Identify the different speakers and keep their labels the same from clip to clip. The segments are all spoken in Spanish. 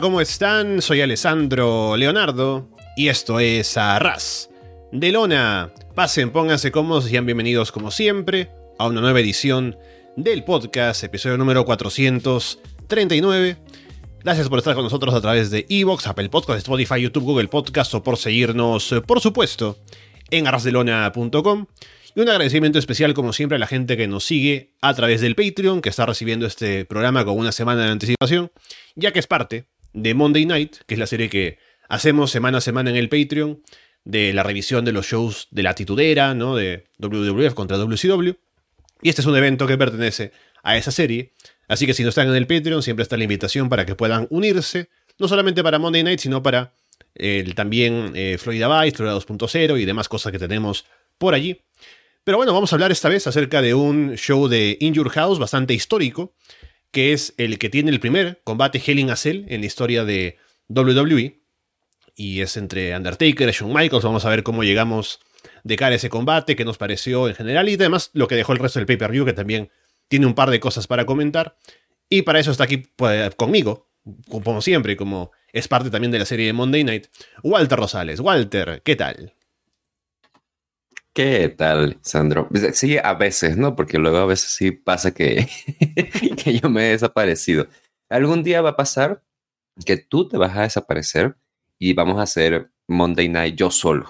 Speaker 1: ¿cómo están? Soy Alessandro Leonardo y esto es Arras de Lona. Pasen, pónganse cómodos y sean bienvenidos como siempre a una nueva edición del podcast, episodio número 439. Gracias por estar con nosotros a través de Evox, Apple Podcast, Spotify, YouTube, Google Podcast o por seguirnos, por supuesto, en arrasdelona.com. Y un agradecimiento especial, como siempre, a la gente que nos sigue a través del Patreon, que está recibiendo este programa con una semana de anticipación, ya que es parte de Monday Night, que es la serie que hacemos semana a semana en el Patreon, de la revisión de los shows de la titudera, ¿no? De WWF contra WCW. Y este es un evento que pertenece a esa serie. Así que si no están en el Patreon, siempre está la invitación para que puedan unirse, no solamente para Monday Night, sino para el, también eh, Florida Vice, Florida 2.0 y demás cosas que tenemos por allí. Pero bueno, vamos a hablar esta vez acerca de un show de Injure House bastante histórico, que es el que tiene el primer combate Hell in a Cell en la historia de WWE. Y es entre Undertaker y Shawn Michaels. Vamos a ver cómo llegamos de cara a ese combate, qué nos pareció en general y además lo que dejó el resto del pay-per-view, que también tiene un par de cosas para comentar. Y para eso está aquí pues, conmigo, como siempre, como es parte también de la serie de Monday Night, Walter Rosales. Walter, ¿qué tal?
Speaker 2: ¿Qué tal, Sandro? Pues, sí, a veces, ¿no? Porque luego a veces sí pasa que, que yo me he desaparecido. Algún día va a pasar que tú te vas a desaparecer y vamos a hacer Monday Night yo solo.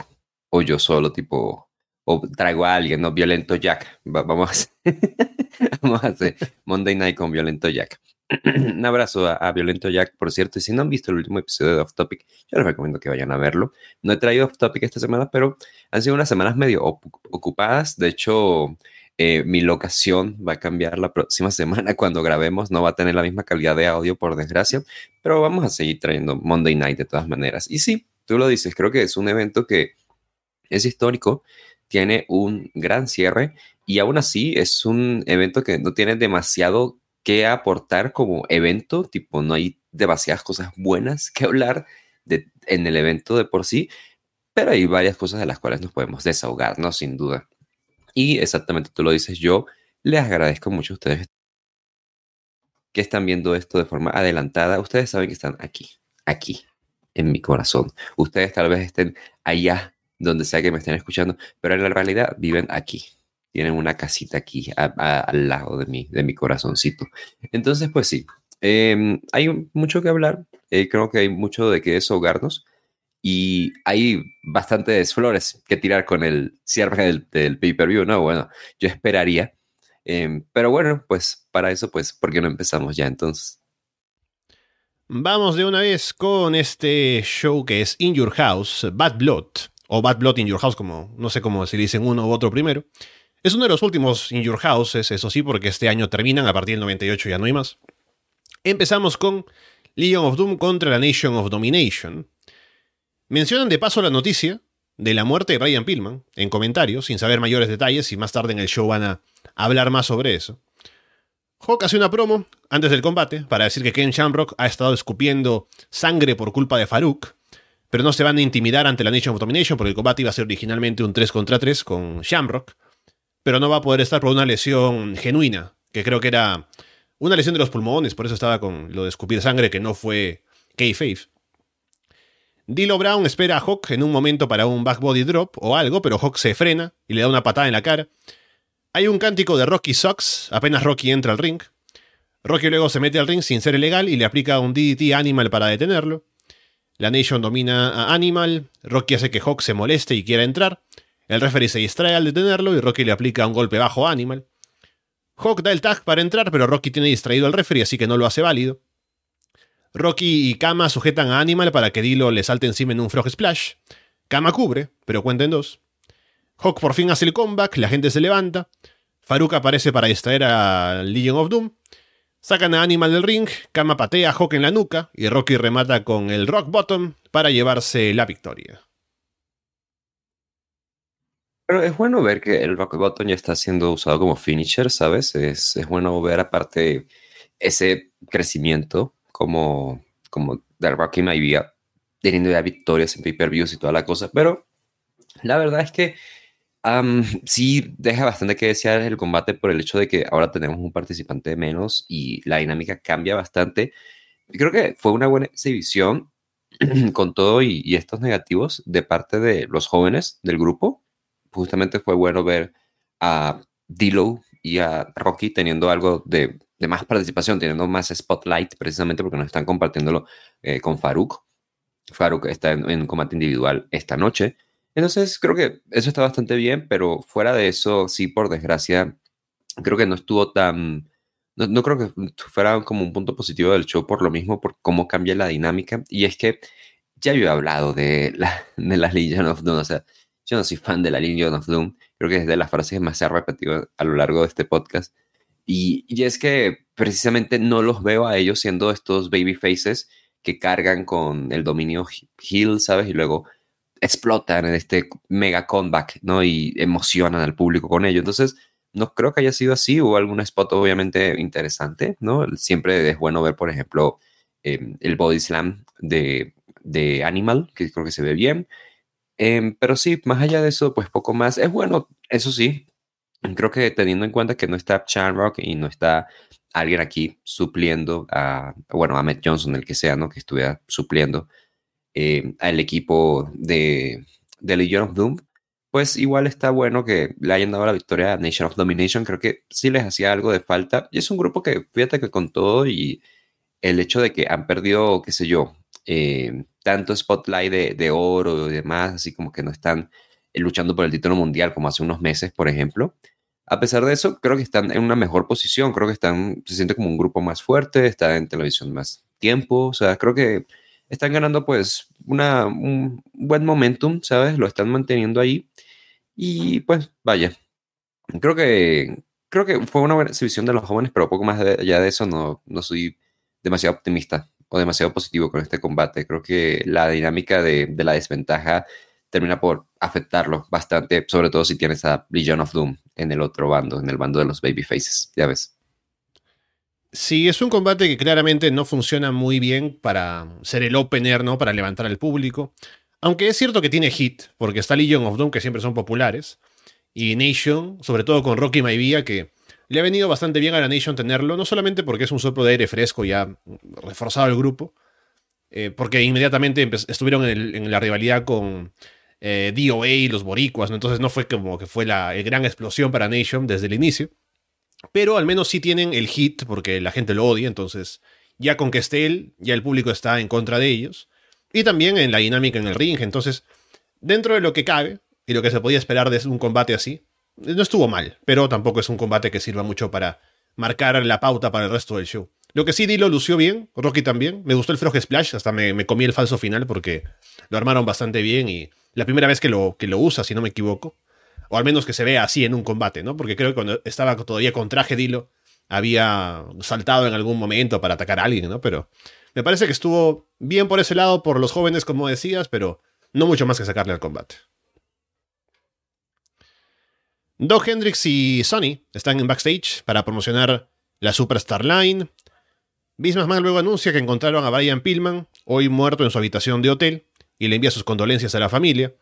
Speaker 2: O yo solo, tipo, o traigo a alguien, ¿no? Violento Jack. vamos, a vamos a hacer Monday Night con Violento Jack. Un abrazo a, Violento Jack, por cierto. Y si no han visto el último episodio de Off Topic, yo les recomiendo que vayan a verlo. No he traído Off Topic esta semana, pero han sido unas semanas medio ocupadas. De hecho, eh, mi locación va a cambiar la próxima semana cuando grabemos. No va a tener la misma calidad de audio, por desgracia, pero vamos a seguir trayendo Monday Night de todas maneras. Y sí, tú lo dices, creo que es un evento que es histórico, tiene un gran cierre y aún así es un evento que no tiene demasiado que aportar como evento, tipo, no hay demasiadas cosas buenas que hablar en el evento de por sí, pero hay varias cosas de las cuales nos podemos desahogar, ¿no? Sin duda. Y exactamente tú lo dices, yo les agradezco mucho a ustedes que están viendo esto de forma adelantada. Ustedes saben que están aquí, aquí, en mi corazón. Ustedes tal vez estén allá, donde sea que me estén escuchando, pero en la realidad viven aquí, tienen una casita aquí al lado de mi, de mi corazoncito. Entonces, pues sí, em, hay mucho que hablar, eh, creo que hay mucho de qué deshogarnos y hay bastantes flores que tirar con el cierre del, del pay-per-view, ¿no? Bueno, yo esperaría, em, pero bueno, pues para eso, pues, ¿por qué no empezamos ya entonces?
Speaker 1: Vamos de una vez con este show que es In Your House, Bad Blood, o Bad Blood in Your House, como no sé cómo se dicen uno u otro primero. Es uno de los últimos In Your Houses, eso sí, porque este año terminan, a partir del 98 ya no hay más. Empezamos con Legion of Doom contra la Nation of Domination. Mencionan de paso la noticia de la muerte de Brian Pillman en comentarios, sin saber mayores detalles, y más tarde en el show van a hablar más sobre eso. Hawk hace una promo antes del combate para decir que Ken Shamrock ha estado escupiendo sangre por culpa de Farouk, pero no se van a intimidar ante la Nation of Domination porque el combate iba a ser originalmente un 3 contra 3 con Shamrock pero no va a poder estar por una lesión genuina, que creo que era una lesión de los pulmones, por eso estaba con lo de escupir sangre, que no fue kayfabe. Dilo Brown espera a Hawk en un momento para un back body drop o algo, pero Hawk se frena y le da una patada en la cara. Hay un cántico de Rocky Sucks apenas Rocky entra al ring. Rocky luego se mete al ring sin ser ilegal y le aplica un DDT Animal para detenerlo. La Nation domina a Animal, Rocky hace que Hawk se moleste y quiera entrar. El referee se distrae al detenerlo y Rocky le aplica un golpe bajo a Animal. Hawk da el tag para entrar, pero Rocky tiene distraído al referee, así que no lo hace válido. Rocky y Kama sujetan a Animal para que Dilo le salte encima en un Frog Splash. Kama cubre, pero cuenta en dos. Hawk por fin hace el comeback, la gente se levanta. Farouk aparece para distraer a Legion of Doom. Sacan a Animal del ring, Kama patea a Hawk en la nuca y Rocky remata con el Rock Bottom para llevarse la victoria.
Speaker 2: Pero es bueno ver que el Rock Bottom ya está siendo usado como finisher, ¿sabes? Es, es bueno ver aparte ese crecimiento como, como de Rocky Maivia, teniendo ya victorias en pay-per-views y toda la cosa. Pero la verdad es que sí deja bastante que desear el combate por el hecho de que ahora tenemos un participante menos y la dinámica cambia bastante. creo que fue una buena exhibición con todo y, estos negativos de parte de los jóvenes del grupo. Justamente fue bueno ver a Dilo y a Rocky teniendo algo de, más participación, teniendo más spotlight, precisamente porque nos están compartiéndolo eh, con Faruk. Faruk está en, en, combate individual esta noche. Entonces, creo que eso está bastante bien, pero fuera de eso, sí, por desgracia, creo que no estuvo tan no, creo que fuera como un punto positivo del show por lo mismo, por cómo cambia la dinámica. Y es que ya yo he hablado de la, de la Legion of Doom, o sea, yo no soy fan de la Legion of Doom, creo que es de las frases más se ha repetido a lo largo de este podcast. Y, y es que precisamente no los veo a ellos siendo estos baby faces que cargan con el dominio heel, ¿sabes? Y luego explotan en este mega comeback, ¿no? Y emocionan al público con ello. Entonces, no creo que haya sido así. Hubo algún spot obviamente interesante, ¿no? Siempre es bueno ver, por ejemplo, em, el body slam de, de, Animal, que creo que se ve bien. Em, pero sí, más allá de eso, pues poco más. Es bueno, eso sí. Creo que teniendo en cuenta que no está Rock y no está alguien aquí supliendo a, bueno, a Matt Johnson, el que sea, ¿no? Que estuviera supliendo em, al equipo de, de Legion of Doom pues igual está bueno que le hayan dado la victoria a Nation of Domination. Creo que sí les hacía algo de falta. Y es un grupo que, fíjate que con todo y el hecho de que han perdido, qué sé yo, eh, tanto spotlight de, oro y demás, así como que no están eh, luchando por el título mundial como hace unos meses, por ejemplo. A pesar de eso, creo que están en una mejor posición. Creo que están, se siente como un grupo más fuerte, está en televisión más tiempo. O sea, creo que están ganando pues una, un buen momentum, ¿sabes? Lo están manteniendo ahí. Y pues vaya, creo que, creo que fue una buena exhibición de los jóvenes, pero poco más allá de eso no, no soy demasiado optimista o demasiado positivo con este combate. Creo que la dinámica de, la desventaja termina por afectarlo bastante, sobre todo si tienes a Legion of Doom en el otro bando, en el bando de los babyfaces, ya ves.
Speaker 1: Sí, es un combate que claramente no funciona muy bien para ser el opener, ¿no? Para levantar al público. Aunque es cierto que tiene hit, porque está Legion of Doom, que siempre son populares, y Nation, sobre todo con Rocky Maivia, que le ha venido bastante bien a la Nation tenerlo, no solamente porque es un soplo de aire fresco y ha reforzado el grupo, eh, porque inmediatamente estuvieron en, la rivalidad con eh, DOA y los boricuas, entonces no fue como que fue la gran explosión para Nation desde el inicio. Pero al menos sí tienen el hit porque la gente lo odia, entonces ya con que esté él, ya el público está en contra de ellos. Y también en la dinámica en el ring, entonces dentro de lo que cabe y lo que se podía esperar de un combate así, no estuvo mal, pero tampoco es un combate que sirva mucho para marcar la pauta para el resto del show. Lo que sí Dilo lució bien, Rocky también. Me gustó el Frog Splash, hasta me, me, comí el falso final porque lo armaron bastante bien y la primera vez que lo, que lo usa, si no me equivoco. O al menos que se vea así en un combate, ¿no? Porque creo que cuando estaba todavía con traje Dilo, había saltado en algún momento para atacar a alguien, ¿no? Pero me parece que estuvo bien por ese lado, por los jóvenes, como decías, pero no mucho más que sacarle al combate. Doug Hendrix y Sonny están en backstage para promocionar la Superstar Line. McMahon luego anuncia que encontraron a Brian Pillman, hoy muerto en su habitación de hotel, y le envía sus condolencias a la familia.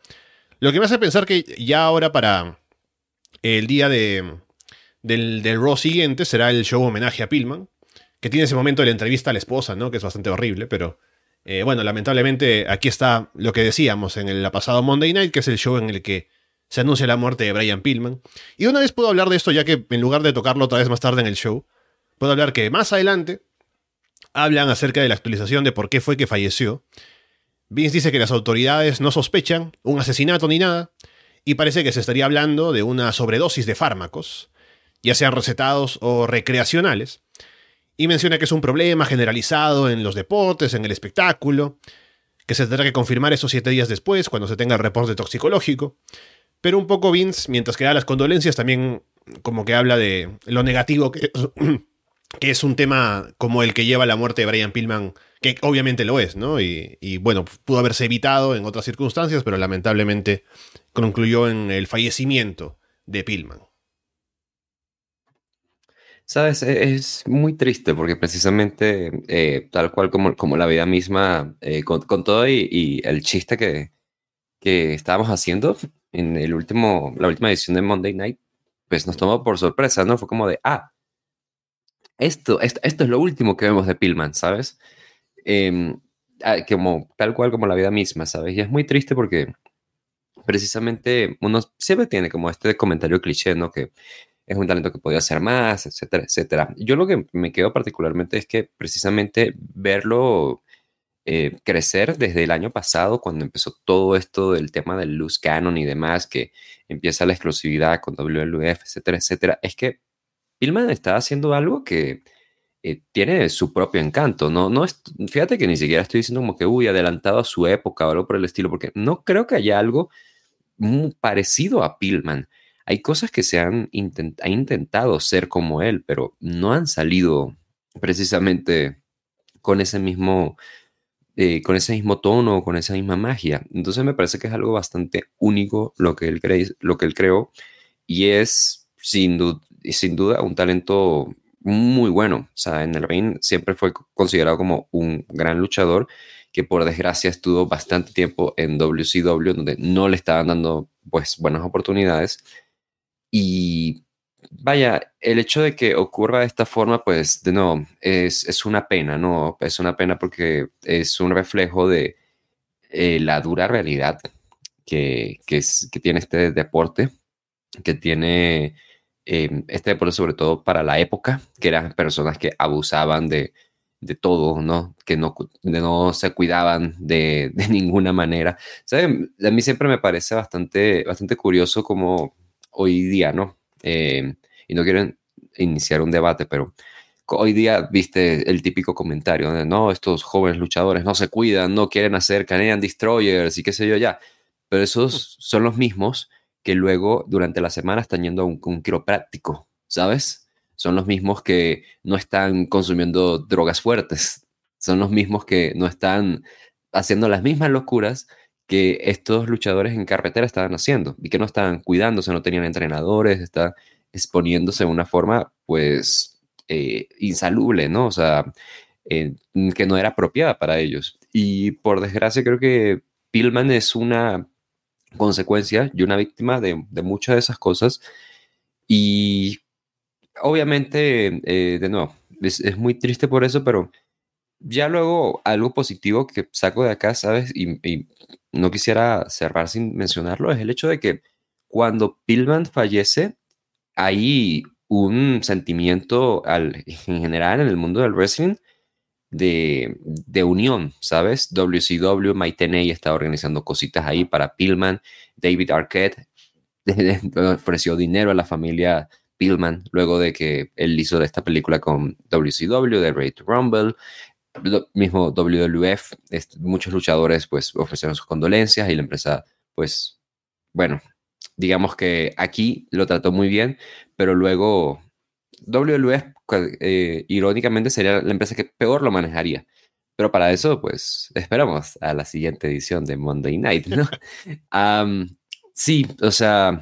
Speaker 1: Lo que me hace pensar que ya ahora para el día de, del, del Raw siguiente será el show homenaje a Pillman, que tiene ese momento de la entrevista a la esposa, ¿no? Que es bastante horrible, pero eh, bueno, lamentablemente aquí está lo que decíamos en el pasado Monday Night, que es el show en el que se anuncia la muerte de Brian Pillman. Y una vez puedo hablar de esto, ya que en lugar de tocarlo otra vez más tarde en el show, puedo hablar que más adelante hablan acerca de la actualización de por qué fue que falleció. Vince dice que las autoridades no sospechan un asesinato ni nada, y parece que se estaría hablando de una sobredosis de fármacos, ya sean recetados o recreacionales, y menciona que es un problema generalizado en los deportes, en el espectáculo, que se tendrá que confirmar esos siete días después, cuando se tenga el reporte toxicológico. Pero un poco Vince, mientras que da las condolencias, también como que habla de lo negativo que que es un tema como el que lleva la muerte de Brian Pillman, que obviamente lo es, ¿no? Y, bueno, pudo haberse evitado en otras circunstancias, pero lamentablemente concluyó en el fallecimiento de Pillman.
Speaker 2: Sabes, e, es muy triste porque precisamente, eh, tal cual como, como la vida misma, eh, con, todo y, el chiste que, que estábamos haciendo en el último, la última edición de Monday Night, pues nos tomó por sorpresa, ¿no? Fue como de, ah, esto, esto, es lo último que vemos de Pillman, ¿sabes? ah, como tal cual como la vida misma, ¿sabes? Y es muy triste porque precisamente uno siempre tiene como este comentario cliché, ¿no? Que es un talento que podía hacer más, etcétera, etcétera. Yo lo que me quedo particularmente es que precisamente verlo eh, crecer desde el año pasado, cuando empezó todo esto del tema del loose canon y demás, que empieza la exclusividad con WLF, etcétera, etcétera, es que Pillman está haciendo algo que eh, tiene su propio encanto. No, no es, fíjate que ni siquiera estoy diciendo como que, uy, adelantado a su época o algo por el estilo, porque no creo que haya algo muy parecido a Pillman. Hay cosas que se han intentado ser como él, pero no han salido precisamente con ese mismo, eh, con ese mismo tono, con esa misma magia. Entonces me parece que es algo bastante único lo que él, lo que él creó y es sin, sin duda un talento muy bueno. O sea, en el ring siempre fue considerado como un gran luchador que por desgracia estuvo bastante tiempo en WCW donde no le estaban dando pues buenas oportunidades y vaya, el hecho de que ocurra de esta forma, pues de no, es, es una pena, ¿no? Es una pena porque es un reflejo de eh, la dura realidad que, que, tiene este deporte, que tiene eh, este deporte sobre todo para la época, que eran personas que abusaban de, de todo, ¿no? Que no, no se cuidaban de, de ninguna manera. ¿Saben? A mí siempre me parece bastante, bastante curioso como hoy día, ¿no? Eh, y no quiero iniciar un debate, pero hoy día viste el típico comentario de, no, estos jóvenes luchadores no se cuidan, no quieren hacer Canadian Destroyers y qué sé yo ya. Pero esos son los mismos que luego durante la semana están yendo a un, un quiropráctico, ¿sabes? Son los mismos que no están consumiendo drogas fuertes. Son los mismos que no están haciendo las mismas locuras que estos luchadores en carretera estaban haciendo y que no estaban cuidándose, no tenían entrenadores, estaban exponiéndose de una forma pues eh, insalubre, ¿no? O sea, eh, que no era apropiada para ellos. Y por desgracia creo que Pillman es una consecuencia y una víctima de, muchas de esas cosas. Y obviamente, eh, de nuevo, es, es, muy triste por eso, pero ya luego algo positivo que saco de acá, ¿sabes? Y, y no quisiera cerrar sin mencionarlo, es el hecho de que cuando Pillman fallece, hay un sentimiento al, en general en el mundo del wrestling de, de unión, ¿sabes? WCW, Mike está organizando cositas ahí para Pillman, David Arquette ofreció dinero a la familia Pillman luego de que él hizo esta película con WCW, de Raid Rumble, mismo WWF, muchos luchadores pues ofrecieron sus condolencias y la empresa pues, bueno, digamos que aquí lo trató muy bien, pero luego WWF eh, irónicamente sería la empresa que peor lo manejaría. Pero para eso, pues, esperamos a la siguiente edición de Monday Night, ¿no? sí, o sea,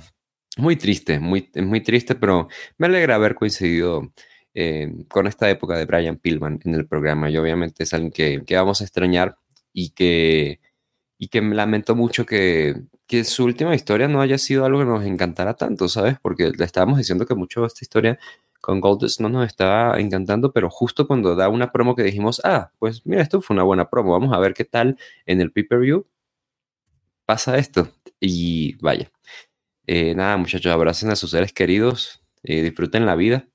Speaker 2: muy triste, muy, muy triste, pero me alegra haber coincidido eh, con esta época de Brian Pillman en el programa. Y obviamente es alguien que, que vamos a extrañar y que, y que me lamento mucho que, que, su última historia no haya sido algo que nos encantara tanto, ¿sabes? Porque le estábamos diciendo que mucho esta historia con Goldust no nos estaba encantando, pero justo cuando da una promo que dijimos, ah, pues mira, esto fue una buena promo, vamos a ver qué tal en el pay-per-view pasa esto. Y vaya, eh, nada, muchachos, abracen a sus seres queridos, eh, disfruten la vida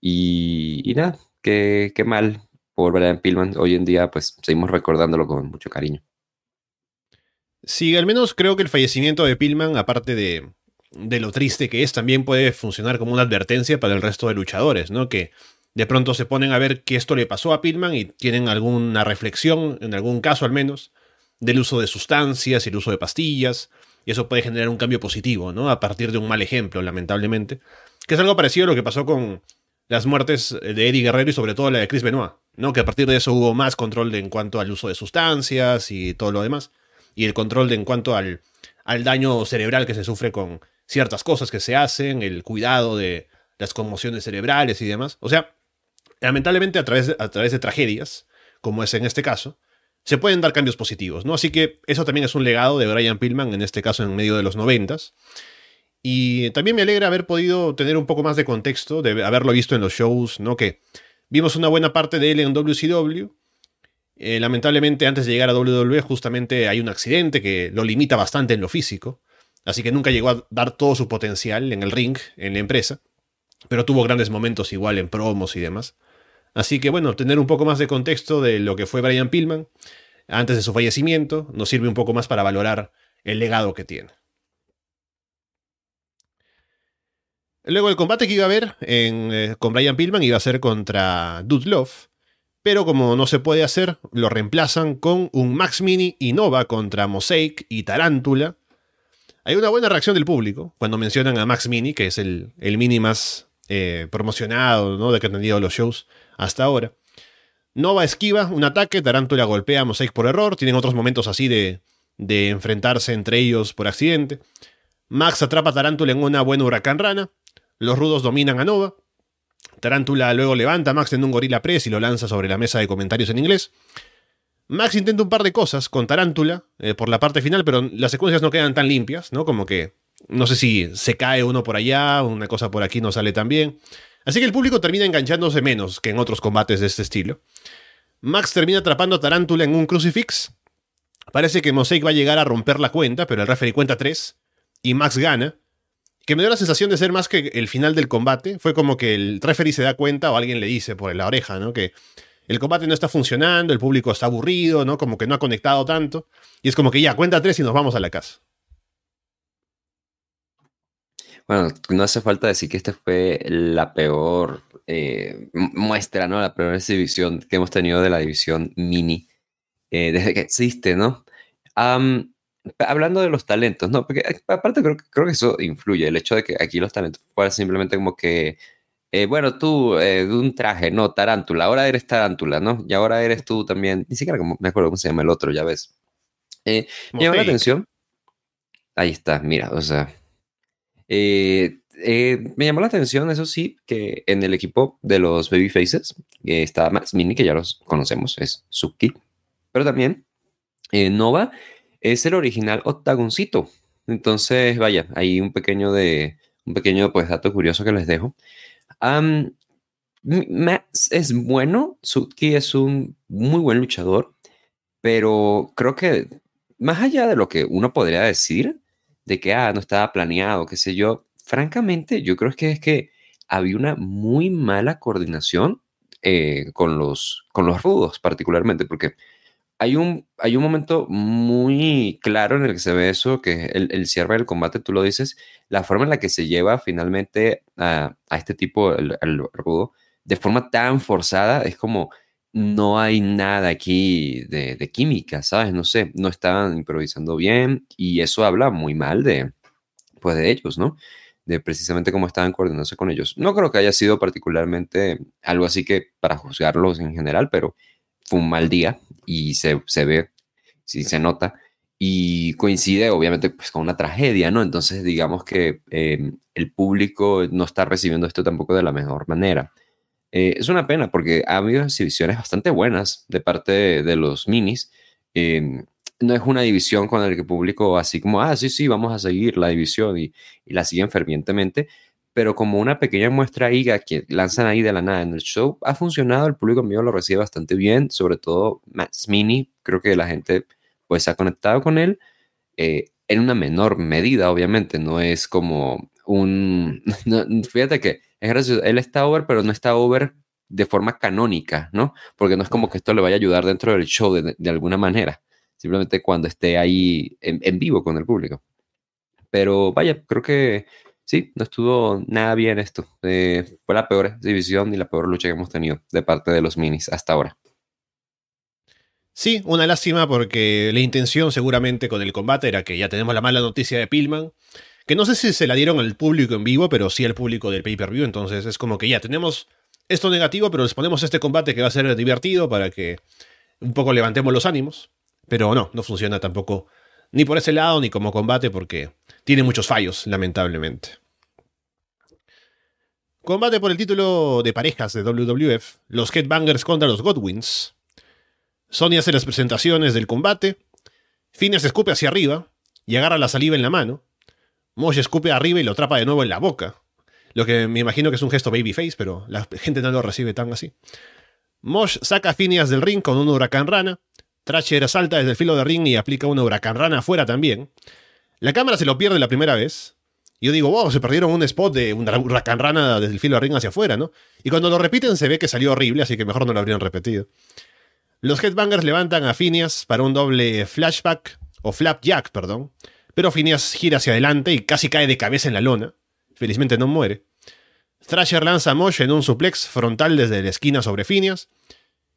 Speaker 2: y, nada, qué, qué, mal por Brian Pillman. Hoy en día, pues seguimos recordándolo con mucho cariño.
Speaker 1: Sí, al menos creo que el fallecimiento de Pillman, aparte de, de lo triste que es, también puede funcionar como una advertencia para el resto de luchadores, ¿no? Que de pronto se ponen a ver que esto le pasó a Pillman y tienen alguna reflexión, en algún caso al menos, del uso de sustancias y el uso de pastillas, y eso puede generar un cambio positivo, ¿no? A partir de un mal ejemplo, lamentablemente. Que es algo parecido a lo que pasó con las muertes de Eddie Guerrero y sobre todo la de Chris Benoit, ¿no? Que a partir de eso hubo más control en cuanto al uso de sustancias y todo lo demás. Y el control de en cuanto al, al daño cerebral que se sufre con ciertas cosas que se hacen, el cuidado de las conmociones cerebrales y demás. O sea, lamentablemente a través de, a través de tragedias, como es en este caso, se pueden dar cambios positivos, ¿no? Así que eso también es un legado de Brian Pillman, en este caso en medio de los noventas. Y también me alegra haber podido tener un poco más de contexto, de haberlo visto en los shows, ¿no? Que vimos una buena parte de él en WCW. Eh, lamentablemente, antes de llegar a WWE, justamente hay un accidente que lo limita bastante en lo físico. Así que nunca llegó a dar todo su potencial en el ring, en la empresa. Pero tuvo grandes momentos igual en promos y demás. Así que bueno, tener un poco más de contexto de lo que fue Brian Pillman antes de su fallecimiento nos sirve un poco más para valorar el legado que tiene. Luego el combate que iba a haber eh, con Brian Pillman iba a ser contra Dude Love, pero como no se puede hacer, lo reemplazan con un Max Mini y Nova contra Mosaic y Tarántula. Hay una buena reacción del público cuando mencionan a Max Mini, que es el, mini más eh, promocionado ¿no? de que han tenido los shows hasta ahora. Nova esquiva un ataque, Tarántula golpea a Mosaic por error, tienen otros momentos así de, de enfrentarse entre ellos por accidente. Max atrapa a Tarántula en una buena huracán rana, los rudos dominan a Nova. Tarántula luego levanta Max en un gorila press y lo lanza sobre la mesa de comentarios en inglés. Max intenta un par de cosas con Tarántula eh, por la parte final, pero las secuencias no quedan tan limpias, ¿no? Como que no sé si se cae uno por allá, una cosa por aquí no sale tan bien. Así que el público termina enganchándose menos que en otros combates de este estilo. Max termina atrapando a Tarántula en un crucifix. Parece que Mosaic va a llegar a romper la cuenta, pero el referee cuenta 3 y Max gana que me dio la sensación de ser más que el final del combate. Fue como que el referee se da cuenta o alguien le dice por la oreja, ¿no? Que el combate no está funcionando, el público está aburrido, ¿no? Como que no ha conectado tanto. Y es como que ya, cuenta tres y nos vamos a la casa.
Speaker 2: Bueno, no hace falta decir que esta fue la peor eh, muestra, ¿no? La peor exhibición que hemos tenido de la división mini eh, desde que existe, ¿no? Hablando de los talentos, ¿no? Porque eh, aparte creo, creo que eso influye, el hecho de que aquí los talentos fueran simplemente como que, eh, bueno, tú eh, un traje, no, tarántula, ahora eres tarántula, ¿no? Y ahora eres tú también, ni siquiera como, me acuerdo cómo se llama el otro, ya ves. me llamó la atención. Ahí está, mira, o sea. me llamó la atención, eso sí, que en el equipo de los Babyfaces está Max Mini, que ya los conocemos, es Suki, pero también Nova es el original octagoncito. Entonces, vaya, ahí un pequeño de un pequeño pues dato curioso que les dejo. Max es bueno, Suki es un muy buen luchador, pero creo que más allá de lo que uno podría decir, de que ah, no estaba planeado, qué sé yo, francamente yo creo que es que había una muy mala coordinación eh, con, los, con los rudos particularmente, porque hay un, hay un momento muy claro en el que se ve eso, que el, el cierre del combate, tú lo dices, la forma en la que se lleva finalmente a, este tipo, el, rudo, de forma tan forzada, es como no hay nada aquí de, de, química, ¿sabes? No sé, no estaban improvisando bien y eso habla muy mal de, pues de ellos, ¿no? De precisamente cómo estaban coordinándose con ellos. No creo que haya sido particularmente algo así que para juzgarlos en general, pero fue un mal día y se, se ve, sí se nota, y coincide obviamente pues con una tragedia, ¿no? Entonces digamos que em, el público no está recibiendo esto tampoco de la mejor manera. Eh, es una pena porque ha habido exhibiciones bastante buenas de parte de, los minis. Em, no es una división con la que el público así como, ah, sí, sí, vamos a seguir la división y, y la siguen fervientemente, pero como una pequeña muestra ahí que lanzan ahí de la nada en el show, ha funcionado, el público mío lo recibe bastante bien, sobre todo Max Mini, creo que la gente pues ha conectado con él, eh, en una menor medida, obviamente, no es como un, fíjate que es gracioso, él está over, pero no está over de forma canónica, ¿no? Porque no es como que esto le vaya a ayudar dentro del show de, alguna manera, simplemente cuando esté ahí en, en vivo con el público. Pero vaya, creo que sí, no estuvo nada bien esto. Eh, fue la peor división y la peor lucha que hemos tenido de parte de los minis hasta ahora.
Speaker 1: Sí, una lástima porque la intención seguramente con el combate era que ya tenemos la mala noticia de Pillman, que no sé si se la dieron al público en vivo, pero sí al público del pay-per-view, entonces es como que ya tenemos esto negativo, pero les ponemos este combate que va a ser divertido para que un poco levantemos los ánimos, pero no, no funciona tampoco ni por ese lado ni como combate porque tiene muchos fallos, lamentablemente. Combate por el título de parejas de WWF, los Headbangers contra los Godwins. Sony hace las presentaciones del combate. Phineas escupe hacia arriba y agarra la saliva en la mano. Mosh escupe arriba y lo atrapa de nuevo en la boca. Lo que me imagino que es un gesto babyface, pero la gente no lo recibe tan así. Mosh saca a Phineas del ring con un huracán rana. Thrasher salta desde el filo de ring y aplica una huracán rana afuera también. La cámara se lo pierde la primera vez. Y yo digo, wow, se perdieron un spot de una huracán rana desde el filo de ring hacia afuera, ¿no? Y cuando lo repiten se ve que salió horrible, así que mejor no lo habrían repetido. Los Headbangers levantan a Phineas para un doble flashback, o flapjack, perdón. Pero Phineas gira hacia adelante y casi cae de cabeza en la lona. Felizmente no muere. Thrasher lanza a Mosh en un suplex frontal desde la esquina sobre Phineas.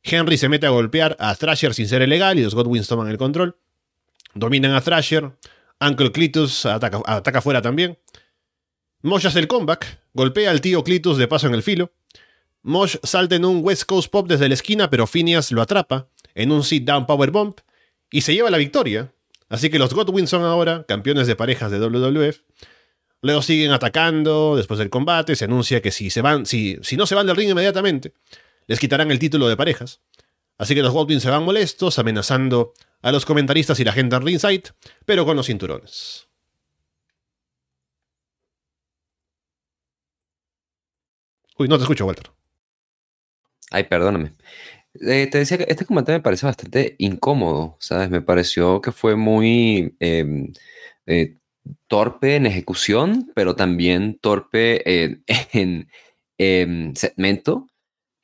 Speaker 1: Henry se mete a golpear a Thrasher sin ser ilegal y los Godwins toman el control. Dominan a Thrasher. Uncle Clitus ataca, ataca afuera también. Mosh hace el comeback, golpea al tío Clitus de paso en el filo. Mosh salta en un West Coast Pop desde la esquina, pero Phineas lo atrapa en un sit down power bump y se lleva la victoria. Así que los Godwins son ahora campeones de parejas de WWF. Luego siguen atacando, después del combate se anuncia que si, se van, si, no se van del ring inmediatamente, les quitarán el título de parejas. Así que los Godwins se van molestos, amenazando a los comentaristas y la gente en ringside, pero con los cinturones. Uy, no te escucho, Walter.
Speaker 2: Ay, perdóname. Eh, te decía que este combate me parece bastante incómodo, ¿sabes? Me pareció que fue muy em, eh, torpe en ejecución, pero también torpe en, en segmento.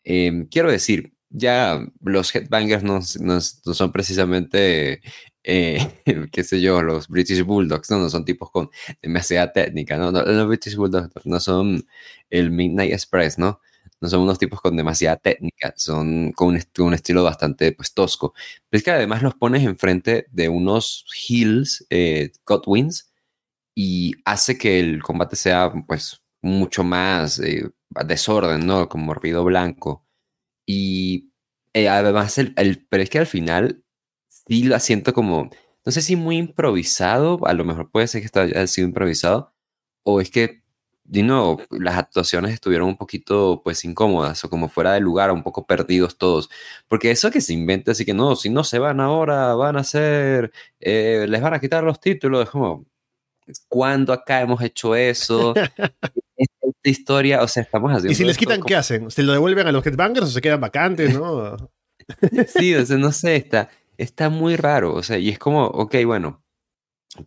Speaker 2: Em, quiero decir, ya los headbangers no, no, son precisamente, eh, qué sé yo, los British Bulldogs, no, no son tipos con demasiada técnica, ¿no? Los British Bulldogs no son el Midnight Express, ¿no? No son unos tipos con demasiada técnica, son con un, un estilo bastante pues, tosco. Pero es que además los pones enfrente de unos heels, eh, Godwins, y hace que el combate sea pues mucho más eh, desorden, ¿no? Como ruido blanco. Y eh, además, el, pero es que al final sí lo siento como, no sé si muy improvisado, a lo mejor puede ser que haya sido improvisado, o es que, de nuevo, las actuaciones estuvieron un poquito, pues, incómodas, o como fuera de lugar, un poco perdidos todos. Porque eso que se inventa, así que no, si no se van ahora, van a ser, eh, les van a quitar los títulos, es como, ¿cuándo acá hemos hecho eso? esta historia, o sea, estamos haciendo.
Speaker 1: ¿Y si les quitan, qué hacen? ¿Se lo devuelven a los headbangers o se quedan vacantes, no?
Speaker 2: sí, o sea, no sé, está, está muy raro, o sea, y es como, ok, bueno,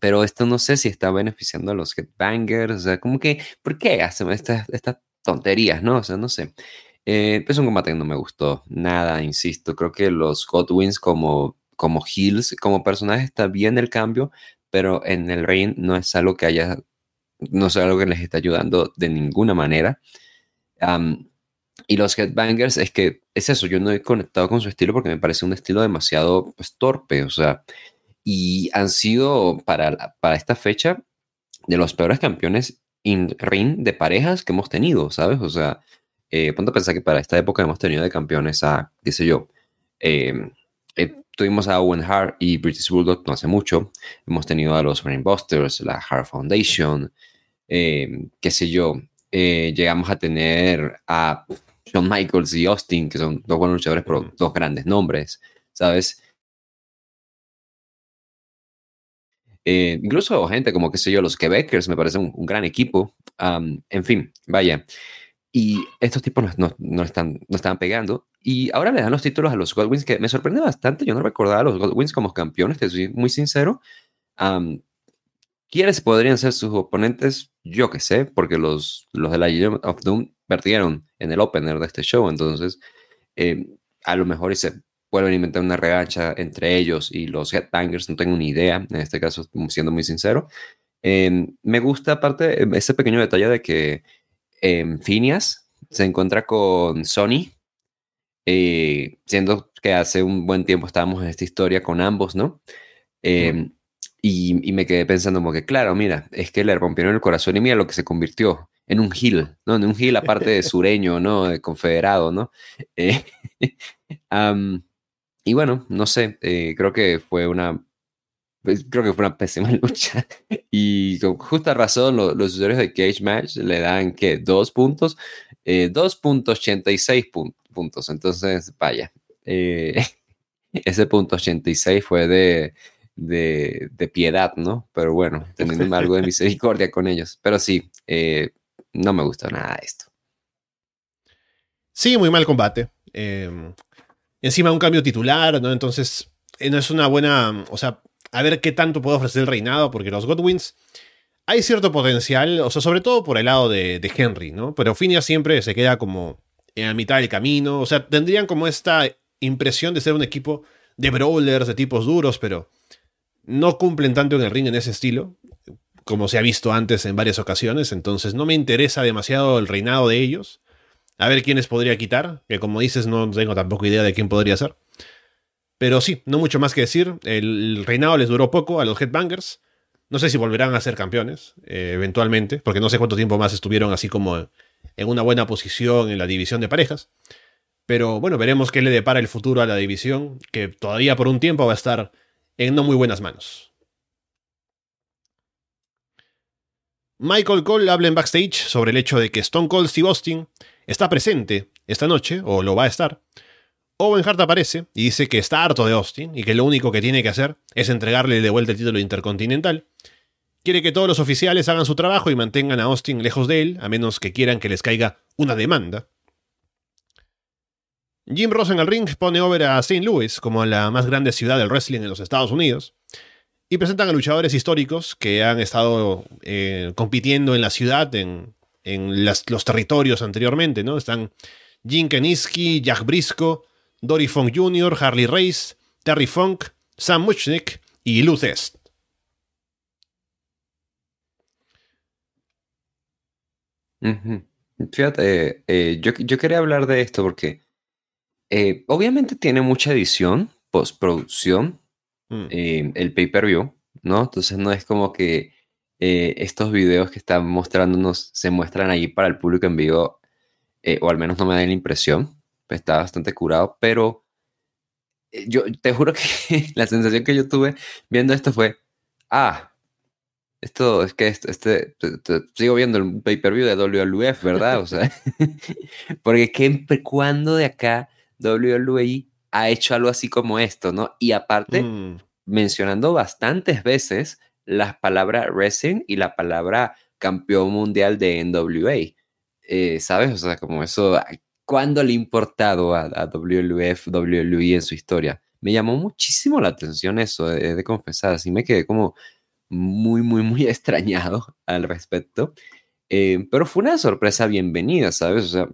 Speaker 2: pero esto no sé si está beneficiando a los headbangers, o sea, como que, ¿por qué hacen estas, estas tonterías, no? O sea, no sé. Eh, es un combate que no me gustó, nada, insisto, creo que los Godwins como, como heels, como personajes está bien el cambio, pero en el ring no es algo que haya no es algo que les está ayudando de ninguna manera. y los headbangers es que es eso, yo no he conectado con su estilo porque me parece un estilo demasiado pues, torpe, o sea, y han sido para, para esta fecha de los peores campeones in ring de parejas que hemos tenido, ¿sabes? O sea, eh, ponte a pensar que para esta época hemos tenido de campeones a, qué sé yo, em, eh, tuvimos a Owen Hart y British Bulldog no hace mucho, hemos tenido a los Brainbusters, la Hart Foundation, eh, qué sé yo, eh, llegamos a tener a Shawn Michaels y Austin, que son dos buenos luchadores, pero dos grandes nombres, ¿sabes? Eh, incluso gente como, qué sé yo, los Quebecers, me parece un, gran equipo. en fin, vaya. Y estos tipos no, no, están, no estaban pegando. Y ahora le dan los títulos a los Godwins, que me sorprende bastante. Yo no recordaba a los Godwins como campeones, te soy muy sincero. ¿Quiénes podrían ser sus oponentes? Yo que sé, porque los, los de la Union of Doom perdieron en el opener de este show, entonces eh, a lo mejor se vuelven a inventar una revancha entre ellos y los Headbangers, no tengo ni idea, en este caso siendo muy sincero. Em, me gusta aparte ese pequeño detalle de que eh, Phineas se encuentra con Sony, eh, siendo que hace un buen tiempo estábamos en esta historia con ambos, ¿no? Y, me quedé pensando como que, claro, mira, es que le rompieron el corazón y mira lo que se convirtió en un gil, ¿no? En un gil aparte de sureño, ¿no? De confederado, ¿no? Eh, y bueno, no sé, eh, creo que fue una, pues, creo que fue una pésima lucha. Y con justa razón, los usuarios de Cage Match le dan que dos puntos, eh, 2.86 puntos. Entonces, vaya, eh, ese punto 86 fue de de, piedad, ¿no? Pero bueno, teniendo algo de misericordia con ellos. Pero sí, eh, no me gusta nada esto.
Speaker 1: Sí, muy mal combate. Eh, encima un cambio titular, ¿no? Entonces, eh, no es una buena. O sea, a ver qué tanto puede ofrecer el reinado, porque los Godwins. Hay cierto potencial, o sea, sobre todo por el lado de, Henry, ¿no? Pero Phineas siempre se queda como en la mitad del camino. O sea, tendrían como esta impresión de ser un equipo de brawlers, de tipos duros, pero no cumplen tanto en el ring en ese estilo, como se ha visto antes en varias ocasiones. Entonces, no me interesa demasiado el reinado de ellos. A ver quiénes podría quitar, que como dices, no tengo tampoco idea de quién podría ser. Pero sí, no mucho más que decir. El reinado les duró poco a los Headbangers. No sé si volverán a ser campeones eh, eventualmente, porque no sé cuánto tiempo más estuvieron así como en una buena posición en la división de parejas. Pero bueno, veremos qué le depara el futuro a la división, que todavía por un tiempo va a estar en no muy buenas manos. Michael Cole habla en backstage sobre el hecho de que Stone Cold Steve Austin está presente esta noche, o lo va a estar. Owen Hart aparece y dice que está harto de Austin y que lo único que tiene que hacer es entregarle de vuelta el título intercontinental. Quiere que todos los oficiales hagan su trabajo y mantengan a Austin lejos de él, a menos que quieran que les caiga una demanda. Jim Ross en el ring pone over a St. Louis como la más grande ciudad del wrestling en los Estados Unidos y presentan a luchadores históricos que han estado eh, compitiendo en la ciudad, en, los territorios anteriormente, ¿no? Están Jim Keniski, Jack Briscoe, Dory Funk Jr., Harley Race, Terry Funk, Sam Muchnick y Lou Est.
Speaker 2: Fíjate, eh, yo, yo, quería hablar de esto porque eh, obviamente tiene mucha edición, postproducción, mm. eh, el pay-per-view, ¿no? Entonces no es como que estos videos que están mostrándonos se muestran ahí para el público en vivo, o al menos no me da la impresión está bastante curado, pero eh, yo te juro que la sensación que yo tuve viendo esto fue, ah, esto es que este, sigo viendo el pay-per-view de WLF, ¿verdad? O sea, porque siempre cuando de acá WWE ha hecho algo así como esto, ¿no? Y aparte, mm. mencionando bastantes veces las palabras wrestling y la palabra campeón mundial de NWA. Eh, ¿Sabes? O sea, como eso, cuándo le ha importado a, WLF, WWE en su historia. Me llamó muchísimo la atención eso, he de confesar, así me quedé como muy, muy, muy extrañado al respecto. Eh, pero fue una sorpresa bienvenida, ¿sabes? O sea,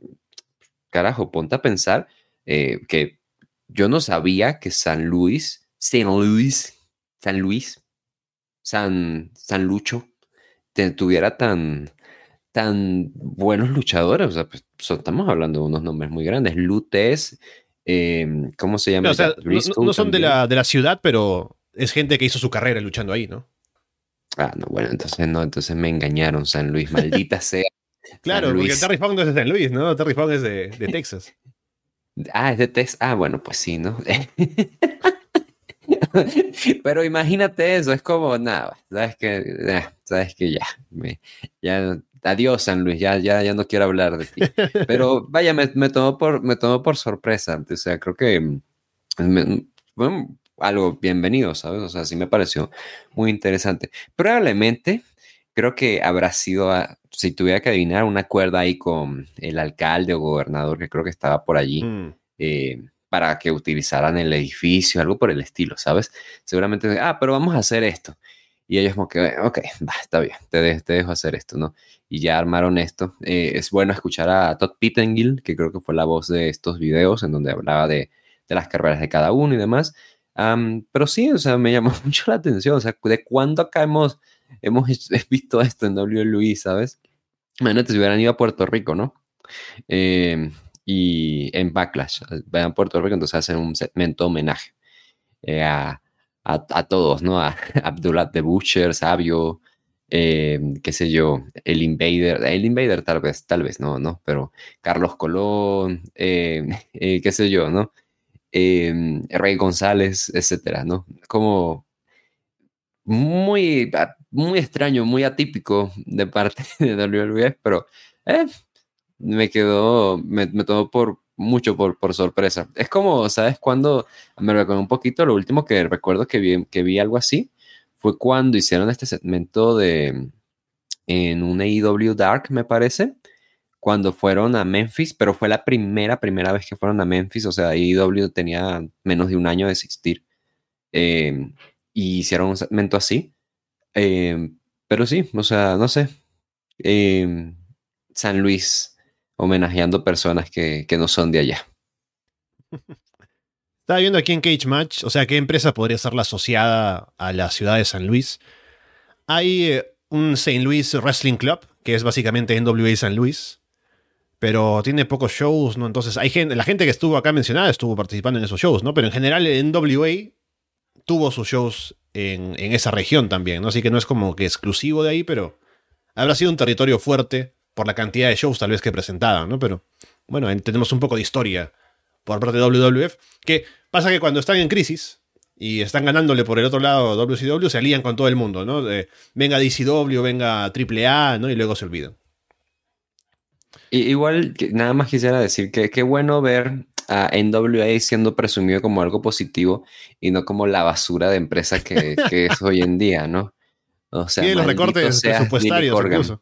Speaker 2: carajo, ponte a pensar eh, que yo no sabía que San Luis, San Luis, San Luis, San, San Lucho, tuviera tan, tan buenos luchadores. O sea, pues, estamos hablando de unos nombres muy grandes. Lutes, em, ¿cómo se llama?
Speaker 1: No, son de la, de la ciudad, pero es gente que hizo su carrera luchando ahí, ¿no?
Speaker 2: Ah, no, bueno, entonces no, entonces me engañaron, San Luis, maldita sea.
Speaker 1: Claro, porque Terry Funk no es de San Luis, ¿no? Terry Funk es de, de Texas.
Speaker 2: ah, es de Texas. Ah, bueno, pues sí, ¿no? Pero imagínate eso, es como nada, sabes que, eh, sabes que ya, me, ya adiós San Luis, ya, ya, ya no quiero hablar de ti. Pero vaya, me, me, tomó, por, me tomó por sorpresa, o sea, creo que fue algo bienvenido, ¿sabes? O sea, sí me pareció muy interesante. Probablemente, creo que habrá sido, ah, si tuviera que adivinar, una cuerda ahí con el alcalde o gobernador que creo que estaba por allí. Mm. Eh, para que utilizaran el edificio, algo por el estilo, ¿sabes? Seguramente, ah, pero vamos a hacer esto. Y ellos como que, ok, está bien, te, te, dejo hacer esto, ¿no? Y ya armaron esto. Eh, es bueno escuchar a Todd Pittengill, que creo que fue la voz de estos videos en donde hablaba de, de las carreras de cada uno y demás. pero sí, o sea, me llamó mucho la atención, o sea, de cuándo acá hemos, hemos visto esto en WWE, ¿sabes? Imagínate si hubieran ido a Puerto Rico, ¿no? Eh, y en Backlash, vayan a Puerto Rico, entonces hacen un segmento homenaje eh, a a, todos, ¿no? A Abdullah the Butcher, Sabio, eh, qué sé yo, el Invader, el Invader tal vez, tal vez, no, no, pero Carlos Colón, eh, eh, qué sé yo, ¿no? Rey González, etcétera, ¿no? Como muy, muy extraño, muy atípico de parte de WWE, pero me quedó, me, me tomó por, mucho por, por sorpresa. Es como, ¿sabes? Cuando me recuerdo un poquito, lo último que recuerdo que vi, que vi algo así fue cuando hicieron este segmento de en un AEW Dark, me parece, cuando fueron a Memphis, pero fue la primera, primera vez que fueron a Memphis, o sea, AEW tenía menos de un año de existir. Eh, y hicieron un segmento así. Eh, pero sí, o sea, no sé. Eh, San Luis homenajeando personas que, que no son de allá.
Speaker 1: Estaba viendo aquí en Cage Match, o sea, qué empresa podría ser la asociada a la ciudad de San Luis. Hay eh, un St. Louis Wrestling Club, que es básicamente NWA San Luis, pero tiene pocos shows, ¿no? Entonces, hay gente, la gente que estuvo acá mencionada estuvo participando en esos shows, ¿no? Pero en general, NWA tuvo sus shows en, en esa región también, ¿no? Así que no es como que exclusivo de ahí, pero habrá sido un territorio fuerte por la cantidad de shows tal vez que presentaban, ¿no? Pero bueno, tenemos un poco de historia por parte de WWF, que pasa que cuando están en crisis y están ganándole por el otro lado WCW, se alían con todo el mundo, ¿no? venga DCW, venga AAA, ¿no? Y luego se olvidan.
Speaker 2: igual, nada más quisiera decir que qué bueno ver a NWA siendo presumido como algo positivo y no como la basura de empresa que, es hoy en día, ¿no?
Speaker 1: O sea, los recortes presupuestarios.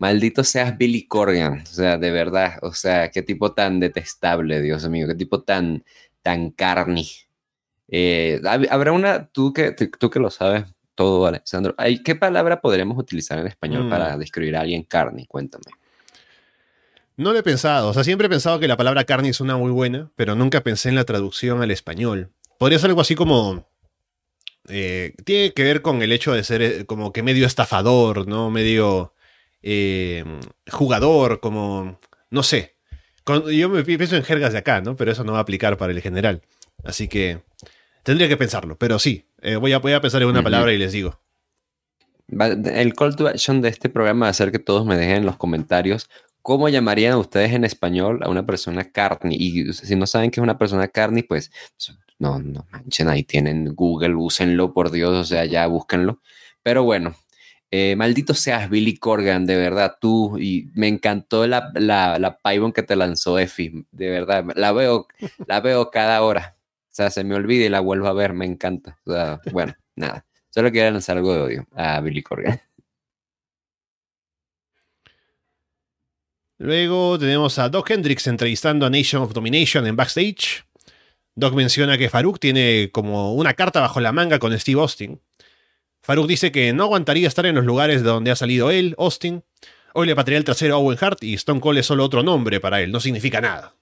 Speaker 2: Maldito seas Billy Corgan, o sea, de verdad, o sea, qué tipo tan detestable, Dios mío, qué tipo tan, tan carni. Eh, habrá una, tú que, tú que lo sabes todo, Alexandro, ¿qué palabra podremos utilizar en español para mm. describir a alguien carni? Cuéntame.
Speaker 1: No lo he pensado, o sea, siempre he pensado que la palabra carni es una muy buena, pero nunca pensé en la traducción al español. Podría ser algo así como... Eh, tiene que ver con el hecho de ser eh, como que medio estafador, ¿no? Medio eh, jugador, como, no sé. yo me pienso en jergas de acá, ¿no? Pero eso no va a aplicar para el general. Así que tendría que pensarlo, pero sí, eh, voy, a, voy, a, pensar en una palabra y les digo.
Speaker 2: El call to action de este programa va a ser que todos me dejen en los comentarios cómo llamarían ustedes en español a una persona carni. Y si no saben que es una persona carni, pues no, no manchen, ahí tienen Google, úsenlo, por Dios, o sea, ya búsquenlo. Pero bueno, eh, maldito seas Billy Corgan, de verdad, tú. Y me encantó la, la, la que te lanzó Effie, de verdad. La veo, la veo cada hora. O sea, se me olvida y la vuelvo a ver, me encanta. Bueno, nada. Solo quería lanzar algo de odio a Billy Corgan.
Speaker 1: Luego tenemos a Doc Hendricks entrevistando a Nation of Domination en backstage. Doc menciona que Farouk tiene como una carta bajo la manga con Steve Austin Farouk dice que no aguantaría estar en los lugares de donde ha salido él, Austin. Hoy le patriará el trasero a Owen Hart y Stone Cold es solo otro nombre para él, no significa nada.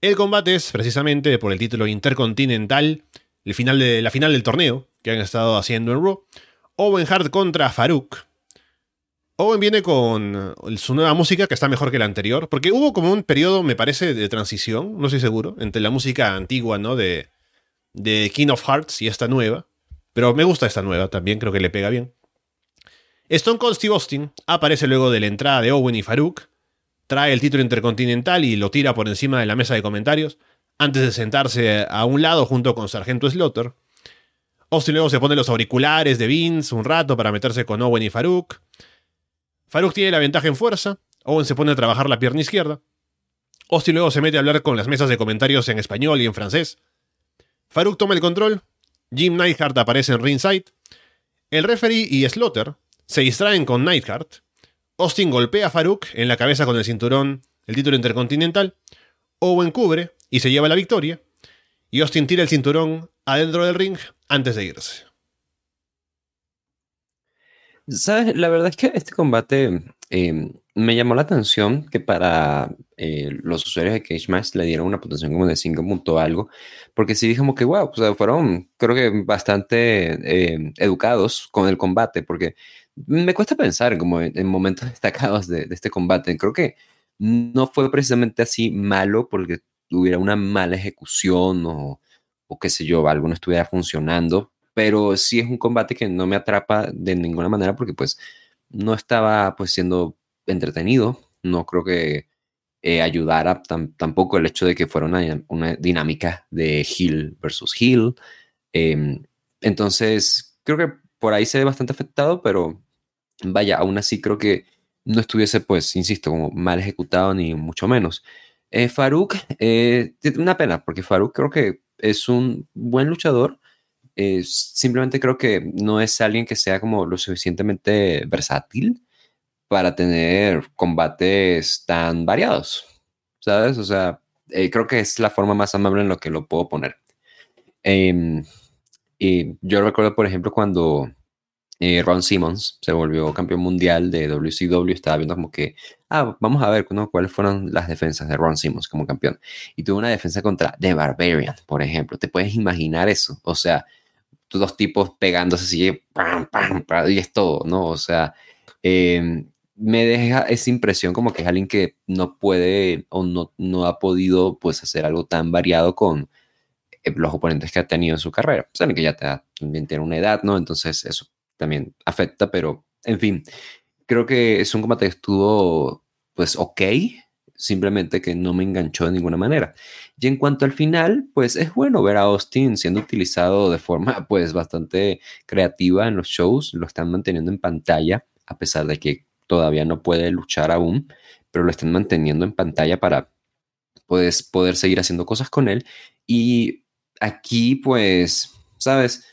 Speaker 1: El combate es precisamente por el título intercontinental, el final la final del torneo que han estado haciendo en Raw. Owen Hart contra Farouk. Owen viene con su nueva música que está mejor que la anterior, porque hubo como un periodo, me parece, de transición, no estoy seguro, entre la música antigua, ¿no? De, de King of Hearts y esta nueva. Pero me gusta esta nueva, también creo que le pega bien. Stone Cold Steve Austin aparece luego de la entrada de Owen y Farouk, trae el título intercontinental y lo tira por encima de la mesa de comentarios, antes de sentarse a un lado junto con Sargento Slaughter. Austin luego se pone los auriculares de Vince un rato para meterse con Owen y Farouk. Farouk tiene la ventaja en fuerza, Owen se pone a trabajar la pierna izquierda. Austin luego se mete a hablar con las mesas de comentarios en español y en francés. Farouk toma el control Jim Neidhart aparece en ringside. El referee y Slaughter se distraen con Neidhart. Austin golpea a Farouk en la cabeza con el cinturón, el título intercontinental. Owen cubre y se lleva la victoria. Y Austin tira el cinturón adentro del ring antes de irse.
Speaker 2: ¿Sabes? La verdad es que este combate eh, me llamó la atención que para eh, los usuarios de Cage Match le dieron una puntuación como de 5 puntos algo, porque sí dijimos que, wow, pues, fueron, creo que bastante eh, educados con el combate, porque me cuesta pensar como en, momentos destacados de, este combate. Creo que no fue precisamente así malo porque tuviera una mala ejecución o, o qué sé yo, algo no estuviera funcionando, pero sí es un combate que no me atrapa de ninguna manera porque pues no estaba pues siendo entretenido. No creo que eh, ayudara tampoco el hecho de que fuera una, dinámica de Hill versus Hill. Em, entonces, creo que por ahí se ve bastante afectado, pero vaya, aún así creo que no estuviese, pues, insisto, como mal ejecutado ni mucho menos. Eh, Farouk, eh, una pena, porque Farouk creo que es un buen luchador. simplemente creo que no es alguien que sea como lo suficientemente versátil para tener combates tan variados, ¿sabes? O sea, eh, creo que es la forma más amable en lo que lo puedo poner. Em, y yo recuerdo, por ejemplo, cuando eh, Ron Simmons se volvió campeón mundial de WCW, estaba viendo como que, ah, vamos a ver cuáles fueron las defensas de Ron Simmons como campeón. Y tuvo una defensa contra The Barbarian, por ejemplo. ¿Te puedes imaginar eso? O sea, dos tipos pegándose así, pam, pam, y es todo, ¿no? O sea, em, me deja esa impresión como que es alguien que no puede o no, no ha podido pues hacer algo tan variado con eh, los oponentes que ha tenido en su carrera. Saben que ya también tiene una edad, ¿no? Entonces eso también afecta, pero en fin, creo que es un combate que estuvo pues ok, simplemente que no me enganchó de ninguna manera. Y en cuanto al final, pues es bueno ver a Austin siendo utilizado de forma pues bastante creativa en los shows, lo están manteniendo en pantalla, a pesar de que todavía no puede luchar aún, pero lo están manteniendo en pantalla para pues, poder seguir haciendo cosas con él. Y aquí, pues, ¿sabes?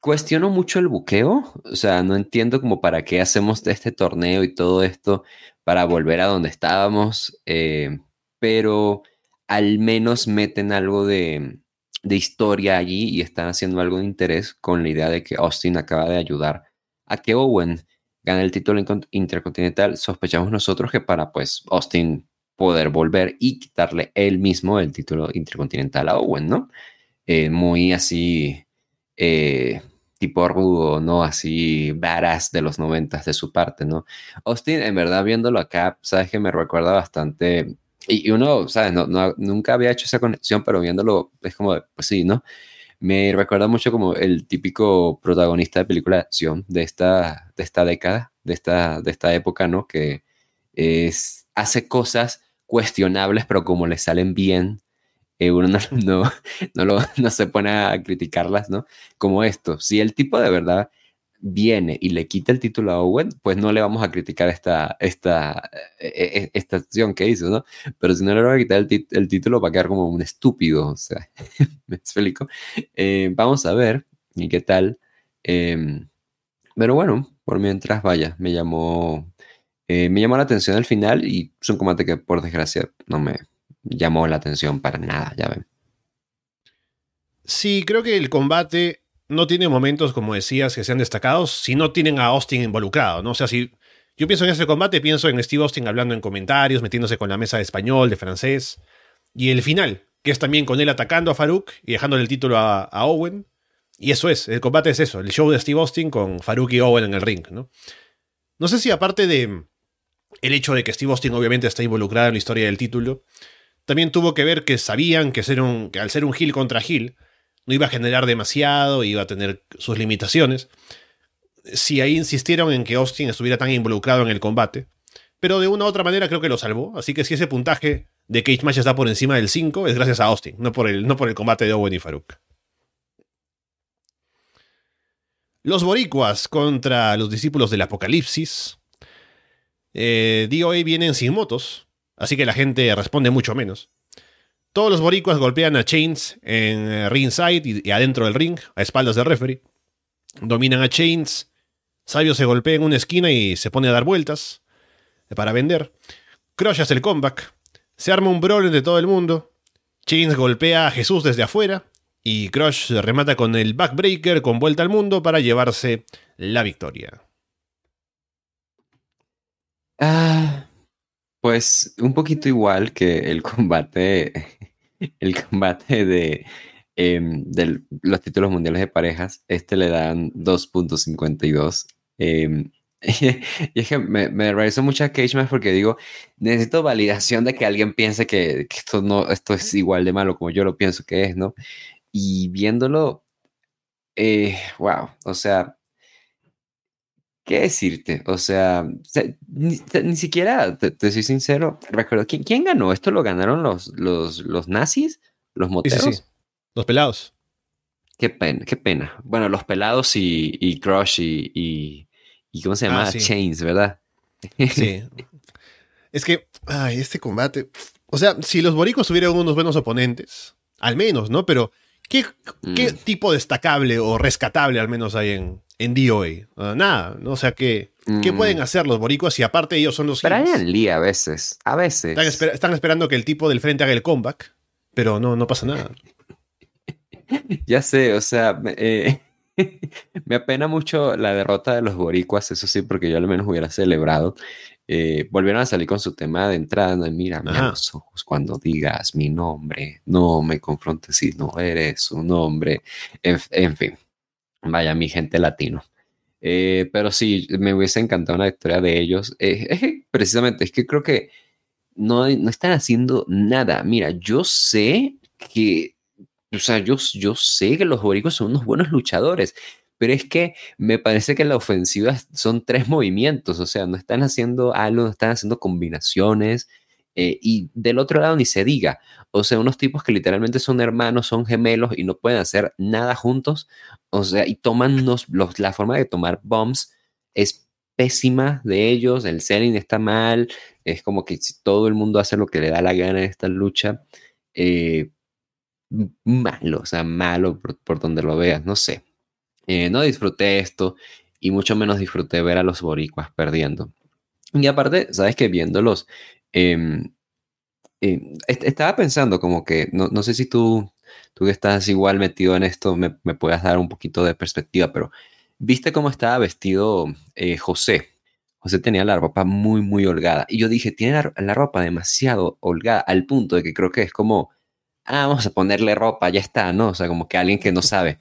Speaker 2: Cuestiono mucho el buqueo, o sea, no entiendo como para qué hacemos este torneo y todo esto para volver a donde estábamos, eh, pero al menos meten algo de, de historia allí y están haciendo algo de interés con la idea de que Austin acaba de ayudar a que Owen gane el título intercontinental. Sospechamos nosotros que para pues Austin poder volver y quitarle él mismo el título intercontinental a Owen, ¿no? Eh, muy así, eh, tipo rudo, ¿no? Así badass de los noventas de su parte, ¿no? Austin, en verdad, viéndolo acá, sabes que me recuerda bastante, y, uno, ¿sabes? No, nunca había hecho esa conexión, pero viéndolo es como, pues sí, ¿no? Me recuerda mucho como el típico protagonista de película de acción de esta, de esta década, de esta, de esta época, ¿no? Que es, hace cosas cuestionables, pero como le salen bien, eh, uno no, no, lo, no se pone a criticarlas, ¿no? Como esto, si el tipo de verdad viene y le quita el título a Owen, pues no le vamos a criticar esta, esta, e, e, esta acción que hizo, ¿no? Pero si no le vamos a quitar el, título va a quedar como un estúpido, o sea, me explico. Eh, vamos a ver y qué tal. Em, pero bueno, por mientras, vaya, me llamó, eh, me llamó la atención al final y es un combate que por desgracia no me, llamó la atención para nada, ya ven.
Speaker 1: Sí, creo que el combate no tiene momentos, como decías, que sean destacados si no tienen a Austin involucrado, ¿no? O sea, si yo pienso en ese combate, pienso en Steve Austin hablando en comentarios, metiéndose con la mesa de español, de francés, y el final, que es también con él atacando a Farouk y dejándole el título a, Owen. Y eso es, el combate es eso, el show de Steve Austin con Farouk y Owen en el ring, ¿no? No sé si aparte de el hecho de que Steve Austin obviamente está involucrado en la historia del título, también tuvo que ver que sabían que, ser un, que al ser un Hill contra Hill no iba a generar demasiado, iba a tener sus limitaciones. Si ahí insistieron en que Austin estuviera tan involucrado en el combate. Pero de una u otra manera creo que lo salvó. Así que si ese puntaje de Cage Match está por encima del 5, es gracias a Austin, no por el, no por el combate de Owen y Farouk. Los boricuas contra los discípulos del Apocalipsis. Eh, DOA vienen sin motos, así que la gente responde mucho menos. Todos los boricuas golpean a Chains en eh, ringside y, adentro del ring, a espaldas del referee. Dominan a Chains. Sabio se golpea en una esquina y se pone a dar vueltas eh, para vender. Crush hace el comeback. Se arma un brawl entre todo el mundo. Chains golpea a Jesús desde afuera. Y Crush remata con el backbreaker con vuelta al mundo para llevarse la victoria.
Speaker 2: Ah, pues un poquito igual que el combate, el combate de, em, los títulos mundiales de parejas, este le dan 2.52. Em, y es que me, me realizó mucha cage porque digo, necesito validación de que alguien piense que, que, esto, no, esto es igual de malo como yo lo pienso que es, ¿no? Y viéndolo, eh, wow, o sea, ¿Qué decirte? O sea, ni, siquiera, te, soy sincero, recuerdo, ¿quién, ganó? ¿Esto lo ganaron los, los, los nazis? ¿Los moteros? Sí, sí,
Speaker 1: Los pelados.
Speaker 2: Qué pena, qué pena. Bueno, los pelados y, y Crush y, y, ¿cómo se llama? Ah, Chains, ¿verdad?
Speaker 1: Sí. es que, ay, este combate. O sea, si los boricos tuvieran unos buenos oponentes, al menos, ¿no? Pero, ¿qué, qué mm. tipo destacable o rescatable al menos hay en, en DOA. Ah, nada, ¿no? O sea que ¿Qué
Speaker 2: Mm,
Speaker 1: pueden hacer los boricuas si aparte ellos son los?
Speaker 2: Brian Lee a veces, a veces.
Speaker 1: Están, esper- están esperando que el tipo del frente haga el comeback, pero no, no pasa nada.
Speaker 2: Ya sé, o sea, me, eh, me apena mucho la derrota de los boricuas, eso sí, porque yo al menos hubiera celebrado. Eh, volvieron a salir con su tema de entrada, ¿no? mírame a
Speaker 1: Ajá.
Speaker 2: los ojos cuando digas mi nombre, no me confrontes si no eres un hombre, en, en fin, vaya mi gente latino. Eh, pero sí, me hubiese encantado una victoria de ellos. Eh, es precisamente, es que creo que no, no están haciendo nada. Mira, yo sé que o sea, yo, yo sé que los boricuas son unos buenos luchadores, pero es que me parece que la ofensiva son tres movimientos, o sea, no están haciendo algo, no están haciendo combinaciones, eh, y del otro lado ni se diga, o sea, unos tipos que literalmente son hermanos, son gemelos y no pueden hacer nada juntos, o sea, y toman los- la forma de tomar bombs es pésima de ellos, el selling está mal, es como que todo el mundo hace lo que le da la gana en esta lucha. eh, malo, o sea, malo por, por donde lo veas, no sé. Eh, no disfruté esto y mucho menos disfruté ver a los boricuas perdiendo. Y aparte, sabes que viéndolos, est- estaba pensando como que, no, no sé si tú, tú que estás igual metido en esto, me, me puedas dar un poquito de perspectiva, pero ¿viste cómo estaba vestido eh, José? José tenía la ropa muy, muy holgada. Y yo dije, tiene la, la ropa demasiado holgada, al punto de que creo que es como, ah, vamos a ponerle ropa, ya está, ¿no? O sea, como que alguien que no sabe.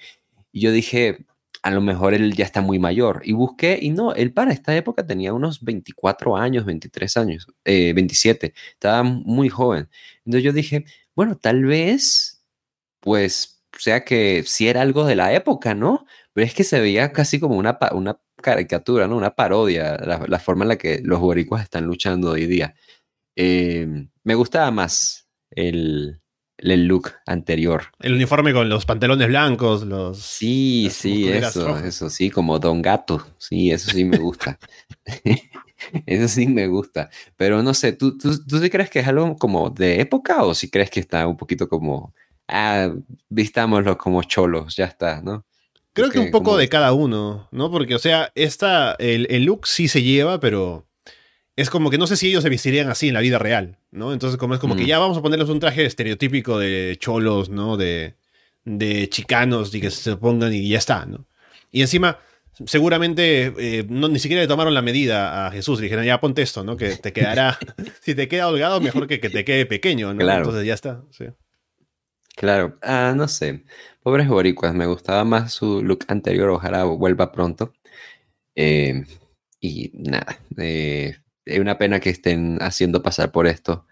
Speaker 2: Y yo dije, a lo mejor él ya está muy mayor. Y busqué, y no, él para esta época tenía unos 24 años, 23 años, eh, 27. Estaba muy joven. Entonces yo dije, bueno, tal vez, pues, sea que sí era algo de la época, ¿no? Pero es que se veía casi como una, una caricatura, ¿no? Una parodia, la, la forma en la que los boricuas están luchando hoy día. Eh, me gustaba más el, el look anterior.
Speaker 1: El uniforme con los pantalones blancos, los...
Speaker 2: Sí, sí, eso,
Speaker 1: rojas.
Speaker 2: eso sí, como Don Gato. Sí, eso sí me gusta. Eso sí me gusta. Pero no sé, ¿tú, tú, tú sí crees que es algo como de época o si crees que está un poquito como, ah, vistámoslo como cholos, ya está, ¿no?
Speaker 1: Creo que un poco
Speaker 2: como-
Speaker 1: de cada uno, ¿no? Porque, o sea, esta, el, el look sí se lleva, pero es como que no sé si ellos se vestirían así en la vida real, ¿no? Entonces, como es como que
Speaker 2: Mm.
Speaker 1: ya vamos a ponerles un traje estereotípico de cholos, ¿no? De, de chicanos y que se pongan y ya está, ¿no? Y encima, seguramente eh, no, ni siquiera le tomaron la medida a Jesús. Le dijeron, ya ponte esto, ¿no? Que te quedará, si te queda holgado, mejor que que te quede pequeño, ¿no?
Speaker 2: Claro.
Speaker 1: Entonces ya está, sí.
Speaker 2: Claro, ah, no sé. Pobres boricuas, me gustaba más su look anterior, ojalá vuelva pronto. Eh, y nada, eh, es una pena que estén haciendo pasar por esto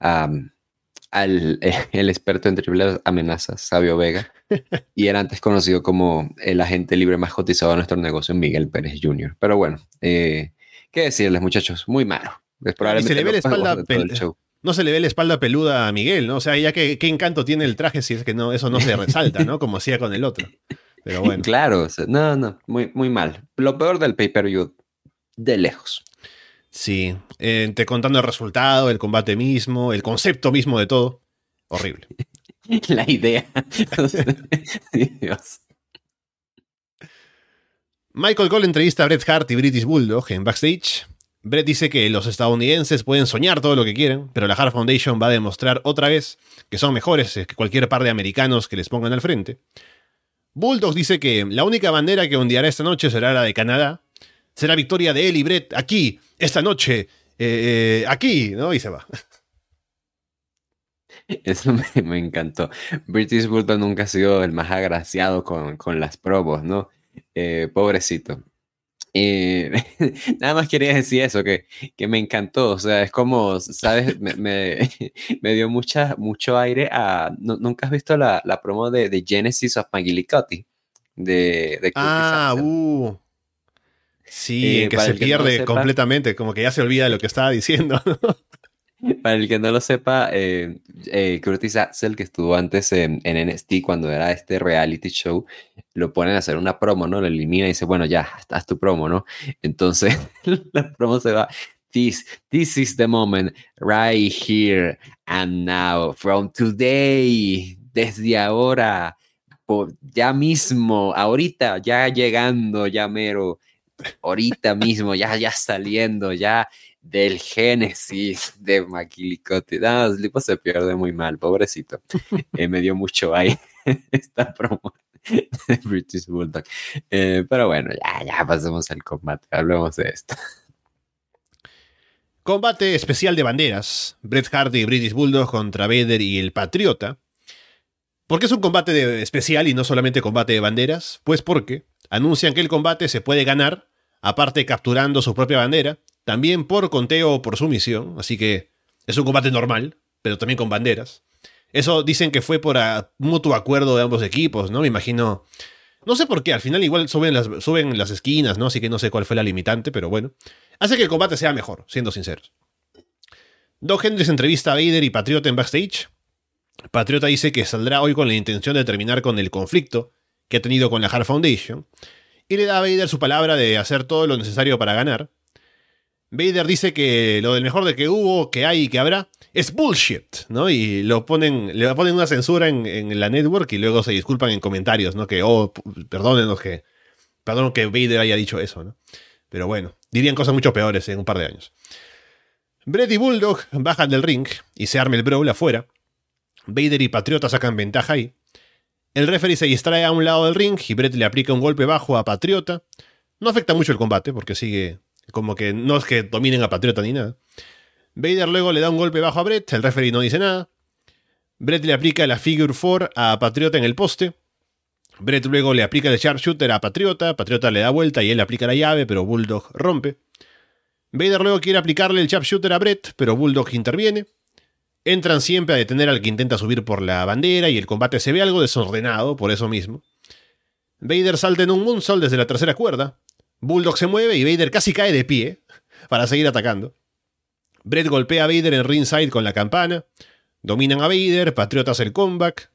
Speaker 2: al el experto en triples amenazas, Sabio Vega, y era antes conocido como el agente libre más cotizado de nuestro negocio, Miguel Pérez Jr. Pero bueno, eh, ¿qué decirles, muchachos? Muy malo.
Speaker 1: Le ve la espalda no se le ve la espalda peluda a Miguel, ¿no? O sea, ya que qué encanto tiene el traje si es que no, eso no se resalta, ¿no? Como hacía con el otro. Pero bueno.
Speaker 2: Claro, no, no, muy, muy mal. Lo peor del pay-per-view, de lejos.
Speaker 1: Sí. Eh, te contando el resultado, el combate mismo, el concepto mismo de todo. Horrible.
Speaker 2: La idea. Dios.
Speaker 1: Michael Cole entrevista a Bret Hart y British Bulldog en backstage. Bret dice que los estadounidenses pueden soñar todo lo que quieran, pero la Hart Foundation va a demostrar otra vez que son mejores que cualquier par de americanos que les pongan al frente. Bulldogs dice que la única bandera que ondeará esta noche será la de Canadá. Será victoria de él y Brett aquí, esta noche, eh, eh, aquí, ¿no? Y se va.
Speaker 2: Eso me, me encantó. British Bulldog nunca ha sido el más agraciado con, con las probos, ¿no? Eh, pobrecito. Eh, nada más quería decir eso, que, que me encantó. O sea, es como, ¿sabes? Me, me, me dio mucha, mucho aire a. ¿nu- ¿Nunca has visto la, la promo de, de Genesis of McGillicuddy? De, de
Speaker 1: Ah, uh. Sí,
Speaker 2: Eh,
Speaker 1: que se
Speaker 2: que no
Speaker 1: pierde
Speaker 2: sepa.
Speaker 1: completamente, como que ya se olvida de lo que estaba diciendo.
Speaker 2: Para el que no lo sepa, eh, eh, Curtis Axel, que estuvo antes en, en NXT cuando era este reality show, lo ponen a hacer una promo, ¿no? Lo elimina y dice, bueno, ya, haz, haz tu promo, ¿no? Entonces, la promo se va. This, this is the moment, right here and now, from today, desde ahora, por, ya mismo, ahorita, ya llegando, ya mero, ahorita mismo, ya, ya saliendo, ya del Génesis de Maquilicote. No, Slipo se pierde muy mal, pobrecito. Eh, me dio mucho ahí esta promo de British Bulldog. Eh, pero bueno, ya, ya pasemos al combate, hablemos de esto.
Speaker 1: Combate especial de banderas. Bret Hart y British Bulldog contra Vader y el Patriota. ¿Por qué es un combate de especial y no solamente combate de banderas? Pues porque anuncian que el combate se puede ganar, aparte capturando su propia bandera, también por conteo o por sumisión, así que es un combate normal, pero también con banderas. Eso dicen que fue por mutuo acuerdo de ambos equipos, ¿no? Me imagino. No sé por qué, al final igual suben las, suben las esquinas, ¿no? Así que no sé cuál fue la limitante, pero bueno. Hace que el combate sea mejor, siendo sinceros. Doug Hendricks entrevista a Vader y Patriota en backstage. Patriota dice que saldrá hoy con la intención de terminar con el conflicto que ha tenido con la Hard Foundation. Y le da a Vader su palabra de hacer todo lo necesario para ganar. Vader dice que lo del mejor de que hubo, que hay y que habrá es bullshit, ¿no? Y lo ponen, le ponen una censura en, la network y luego se disculpan en comentarios, ¿no? Que, oh, perdónenos que, perdón que Vader haya dicho eso, ¿no? Pero bueno, dirían cosas mucho peores en un par de años. Brett y Bulldog bajan del ring y se arma el brawl afuera. Vader y Patriota sacan ventaja ahí. El referee se distrae a un lado del ring y Brett le aplica un golpe bajo a Patriota. No afecta mucho el combate porque sigue como que no es que dominen a Patriota ni nada. Vader luego le da un golpe bajo a Brett, el referee no dice nada. Brett le aplica la Figure 4 a Patriota en el poste. Brett luego le aplica el Sharpshooter a Patriota, Patriota le da vuelta y él le aplica la llave, pero Bulldog rompe. Vader luego quiere aplicarle el Sharpshooter a Brett, pero Bulldog interviene. Entran siempre a detener al que intenta subir por la bandera y el combate se ve algo desordenado por eso mismo. Vader salta en un moonsault desde la tercera cuerda, Bulldog se mueve y Vader casi cae de pie para seguir atacando. Brett golpea a Vader en ringside con la campana. Dominan a Vader, Patriota hace el comeback.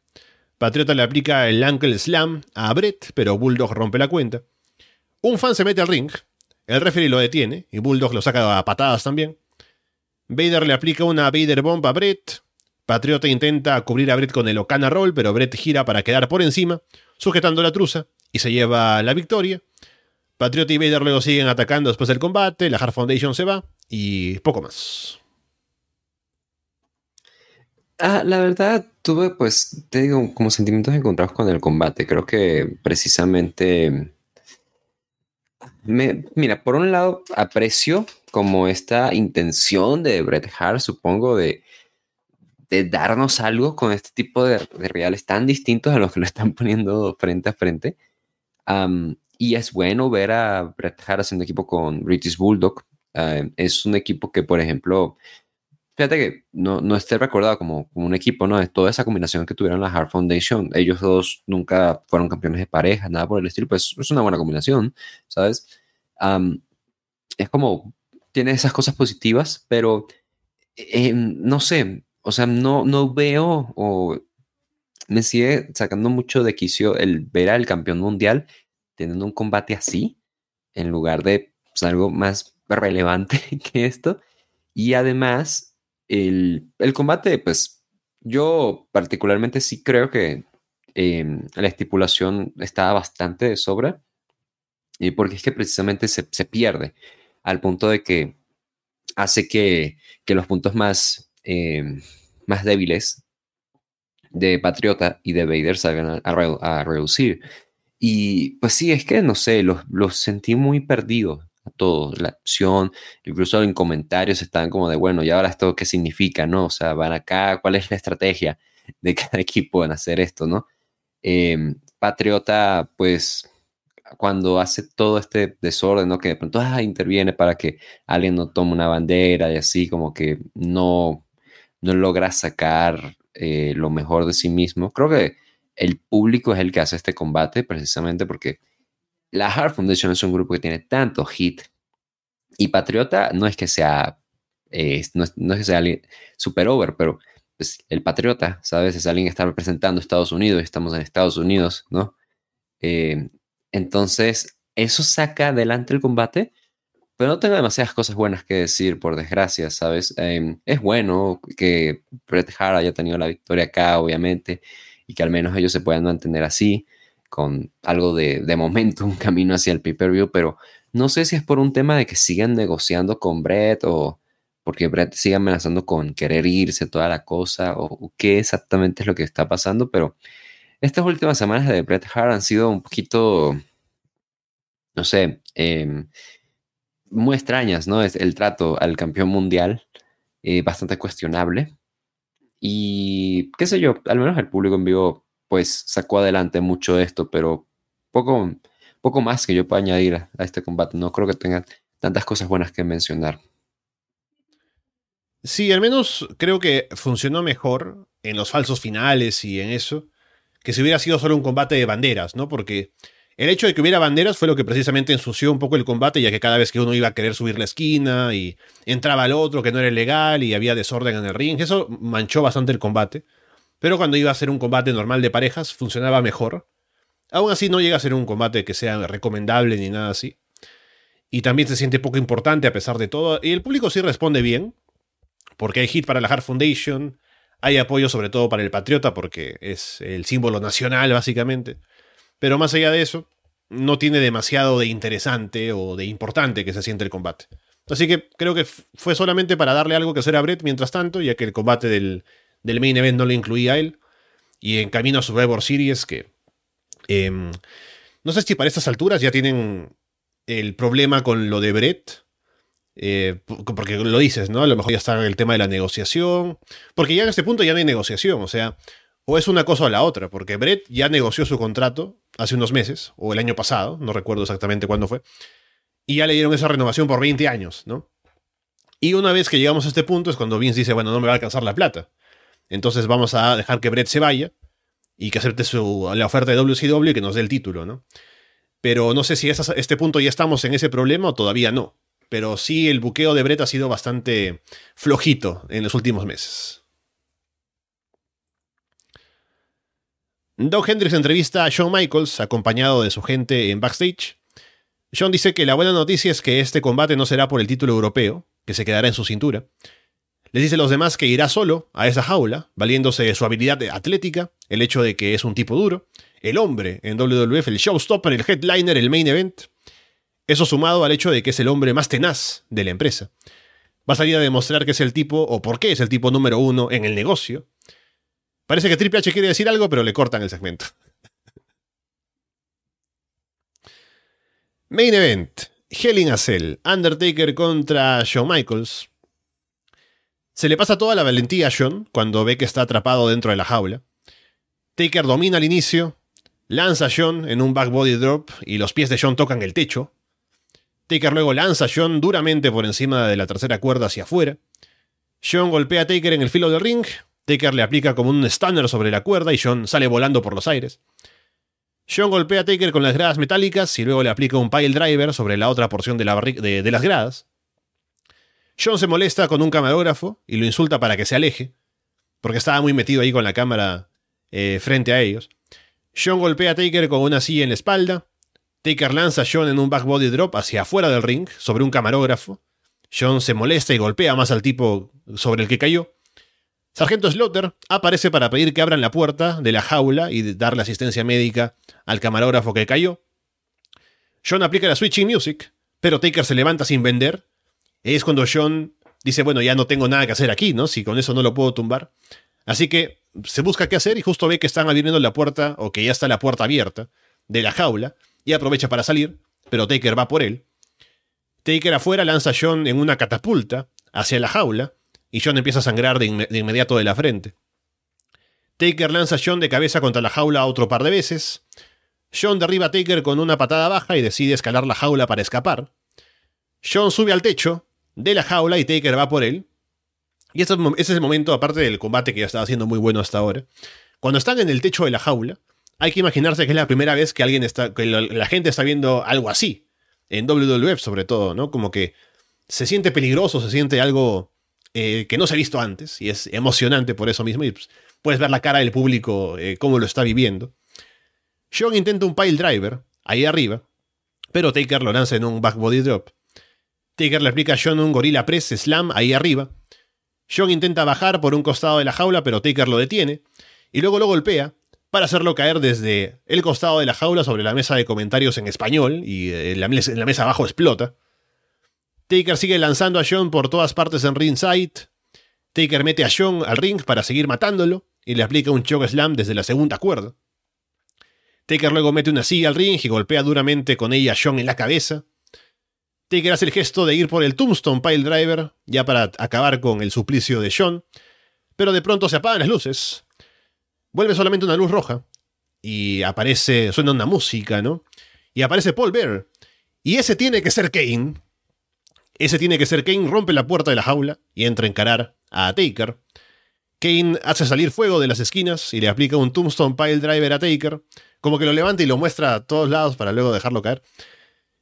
Speaker 1: Patriota le aplica el ankle slam a Brett, pero Bulldog rompe la cuenta. Un fan se mete al ring. El referee lo detiene y Bulldog lo saca a patadas también. Vader le aplica una Vader Bomb a Brett. Patriota intenta cubrir a Brett con el Okana Roll, pero Brett gira para quedar por encima, sujetando la truza, y se lleva la victoria. Patriot y Vader luego siguen atacando después del combate, la Hard Foundation se va y poco más.
Speaker 2: Ah, la verdad, tuve, pues, te digo, como sentimientos encontrados con el combate. Creo que precisamente. Me, mira, por un lado, aprecio como esta intención de Bret Hart, supongo, de, de darnos algo con este tipo de, reales tan distintos a los que lo están poniendo frente a frente. Y es bueno ver a Bret Hart haciendo equipo con British Bulldog. Eh, es un equipo que, por ejemplo, fíjate que no, no esté recordado como, como, un equipo, ¿no? Es toda esa combinación que tuvieron la Hard Foundation. Ellos dos nunca fueron campeones de pareja, nada por el estilo, pues es una buena combinación, ¿sabes? es como, tiene esas cosas positivas, pero eh, no sé, o sea, no, no veo o me sigue sacando mucho de quicio el ver al campeón mundial teniendo un combate así, en lugar de pues, algo más relevante que esto. Y además, el, combate, pues yo particularmente sí creo que em, la estipulación está bastante de sobra, y porque es que precisamente se, pierde al punto de que hace que, los puntos más, em, más débiles de Patriota y de Vader salgan a reducir. Y pues sí, es que no sé, los, los sentí muy perdidos a todos, la acción, incluso en comentarios estaban como de, bueno, ¿y ahora esto qué significa, no? O sea, van acá, ¿cuál es la estrategia de cada equipo en hacer esto, no? Em, Patriota, pues, cuando hace todo este desorden, ¿no? Que de pronto ah, interviene para que alguien no tome una bandera y así, como que no, no logra sacar eh, lo mejor de sí mismo. Creo que el público es el que hace este combate precisamente porque la Hard Foundation es un grupo que tiene tanto hit y Patriota no es que sea, eh, no, es, que sea super over, pero pues, el Patriota, ¿sabes? Es alguien que está representando Estados Unidos y estamos en Estados Unidos, ¿no? Eh, entonces, eso saca adelante el combate, pero no tengo demasiadas cosas buenas que decir, por desgracia, ¿sabes? Em, es bueno que Bret Hart haya tenido la victoria acá, obviamente y que al menos ellos se puedan mantener así, con algo de, de momento, un camino hacia el pay-per-view, pero No sé si es por un tema de que sigan negociando con Brett o porque Brett sigue amenazando con querer irse toda la cosa o, qué exactamente es lo que está pasando, pero estas últimas semanas de Brett Hart han sido un poquito, no sé, em, muy extrañas, ¿no? Es el trato al campeón mundial, eh, bastante cuestionable. Y qué sé yo, al menos el público en vivo pues sacó adelante mucho de esto, pero poco, poco más que yo pueda añadir a, este combate. No creo que tengan tantas cosas buenas que mencionar.
Speaker 1: Sí, al menos creo que funcionó mejor en los falsos finales y en eso, que si hubiera sido solo un combate de banderas, ¿no? Porque el hecho de que hubiera banderas fue lo que precisamente ensució un poco el combate, ya que cada vez que uno iba a querer subir la esquina y entraba el otro que no era legal y había desorden en el ring, eso manchó bastante el combate. Pero cuando iba a ser un combate normal de parejas, funcionaba mejor. Aún así no llega a ser un combate que sea recomendable ni nada así. Y también se siente poco importante a pesar de todo. Y el público sí responde bien, porque hay hit para la Hard Foundation, hay apoyo sobre todo para el Patriota, porque es el símbolo nacional básicamente. Pero más allá de eso, no tiene demasiado de interesante o de importante que se siente el combate. Así que creo que fue solamente para darle algo que hacer a Brett mientras tanto, ya que el combate del, del main event no lo incluía a él. Y en camino a Survivor Series, que em, no sé si para estas alturas ya tienen el problema con lo de Brett. Eh, porque lo dices, ¿no? A lo mejor ya está el tema de la negociación. Porque ya en este punto ya no hay negociación. O sea, o es una cosa o la otra. Porque Brett ya negoció su contrato hace unos meses, o el año pasado, no recuerdo exactamente cuándo fue. Y ya le dieron esa renovación por 20 años, ¿no? Y una vez que llegamos a este punto es cuando Vince dice, bueno, no me va a alcanzar la plata. Entonces vamos a dejar que Brett se vaya y que acepte su, la oferta de WCW y que nos dé el título, ¿no? Pero no sé si a este punto ya estamos en ese problema o todavía no. Pero sí, el buqueo de Brett ha sido bastante flojito en los últimos meses. Doug Hendricks entrevista a Shawn Michaels, acompañado de su gente en backstage. Shawn dice que la buena noticia es que este combate no será por el título europeo, que se quedará en su cintura, les dice a los demás que irá solo a esa jaula, valiéndose de su habilidad atlética, el hecho de que es un tipo duro, el hombre en WWF, el showstopper, el headliner, el main event. Eso sumado al hecho de que es el hombre más tenaz de la empresa. Va a salir a demostrar que es el tipo, o por qué es el tipo número uno en el negocio. Parece que Triple H quiere decir algo, pero le cortan el segmento. Main Event. Hell in a Cell. Undertaker contra Shawn Michaels. Se le pasa toda la valentía a John cuando ve que está atrapado dentro de la jaula. Taker domina al inicio, lanza a John en un back body drop y los pies de John tocan el techo. Taker luego lanza a John duramente por encima de la tercera cuerda hacia afuera. John golpea a Taker en el filo del ring. Taker le aplica como un stunner sobre la cuerda y John sale volando por los aires. John golpea a Taker con las gradas metálicas y luego le aplica un pile driver sobre la otra porción de, las gradas. John se molesta con un camarógrafo y lo insulta para que se aleje, porque estaba muy metido ahí con la cámara eh, frente a ellos. John golpea a Taker con una silla en la espalda. Taker lanza a John en un back body drop hacia afuera del ring, sobre un camarógrafo. John se molesta y golpea más al tipo sobre el que cayó. Sargento Slaughter aparece para pedir que abran la puerta de la jaula y darle asistencia médica al camarógrafo que cayó. John aplica la switching music, pero Taker se levanta sin vender es cuando John dice, bueno, ya no tengo nada que hacer aquí, ¿no? Si con eso no lo puedo tumbar. Así que se busca qué hacer y justo ve que están abriendo la puerta, o que ya está la puerta abierta, de la jaula, y aprovecha para salir, pero Taker va por él. Taker afuera lanza a John en una catapulta hacia la jaula, y John empieza a sangrar de, inmediato de la frente. Taker lanza a John de cabeza contra la jaula otro par de veces. John derriba a Taker con una patada baja y decide escalar la jaula para escapar. John sube al techo, de la jaula y Taker va por él. Y ese es el momento, aparte del combate que ya estaba siendo muy bueno hasta ahora. Cuando están en el techo de la jaula, hay que imaginarse que es la primera vez que alguien está, que la gente está viendo algo así. En WWF sobre todo, ¿no? Como que se siente peligroso, se siente algo eh, que no se ha visto antes. Y es emocionante por eso mismo. Y pues, puedes ver la cara del público, eh, cómo lo está viviendo. John intenta un pile driver, ahí arriba. Pero Taker lo lanza en un back body drop. Taker le aplica a John un gorila press slam ahí arriba. John intenta bajar por un costado de la jaula, pero Taker lo detiene. Y luego lo golpea, para hacerlo caer desde el costado de la jaula sobre la mesa de comentarios en español y eh, la, mesa, abajo explota. Taker sigue lanzando a John por todas partes en ringside. Taker mete a John al ring para seguir matándolo y le aplica un choke slam desde la segunda cuerda. Taker luego mete una silla al ring y golpea duramente con ella a John en la cabeza. Taker hace el gesto de ir por el Tombstone Pile Driver, ya para acabar con el suplicio de John, pero de pronto se apagan las luces. Vuelve solamente una luz roja y aparece, suena una música, ¿no? Y aparece Paul Bear. Y ese tiene que ser Kane. Ese tiene que ser Kane, rompe la puerta de la jaula y entra a encarar a Taker. Kane hace salir fuego de las esquinas y le aplica un Tombstone Pile Driver a Taker, como que lo levanta y lo muestra a todos lados para luego dejarlo caer.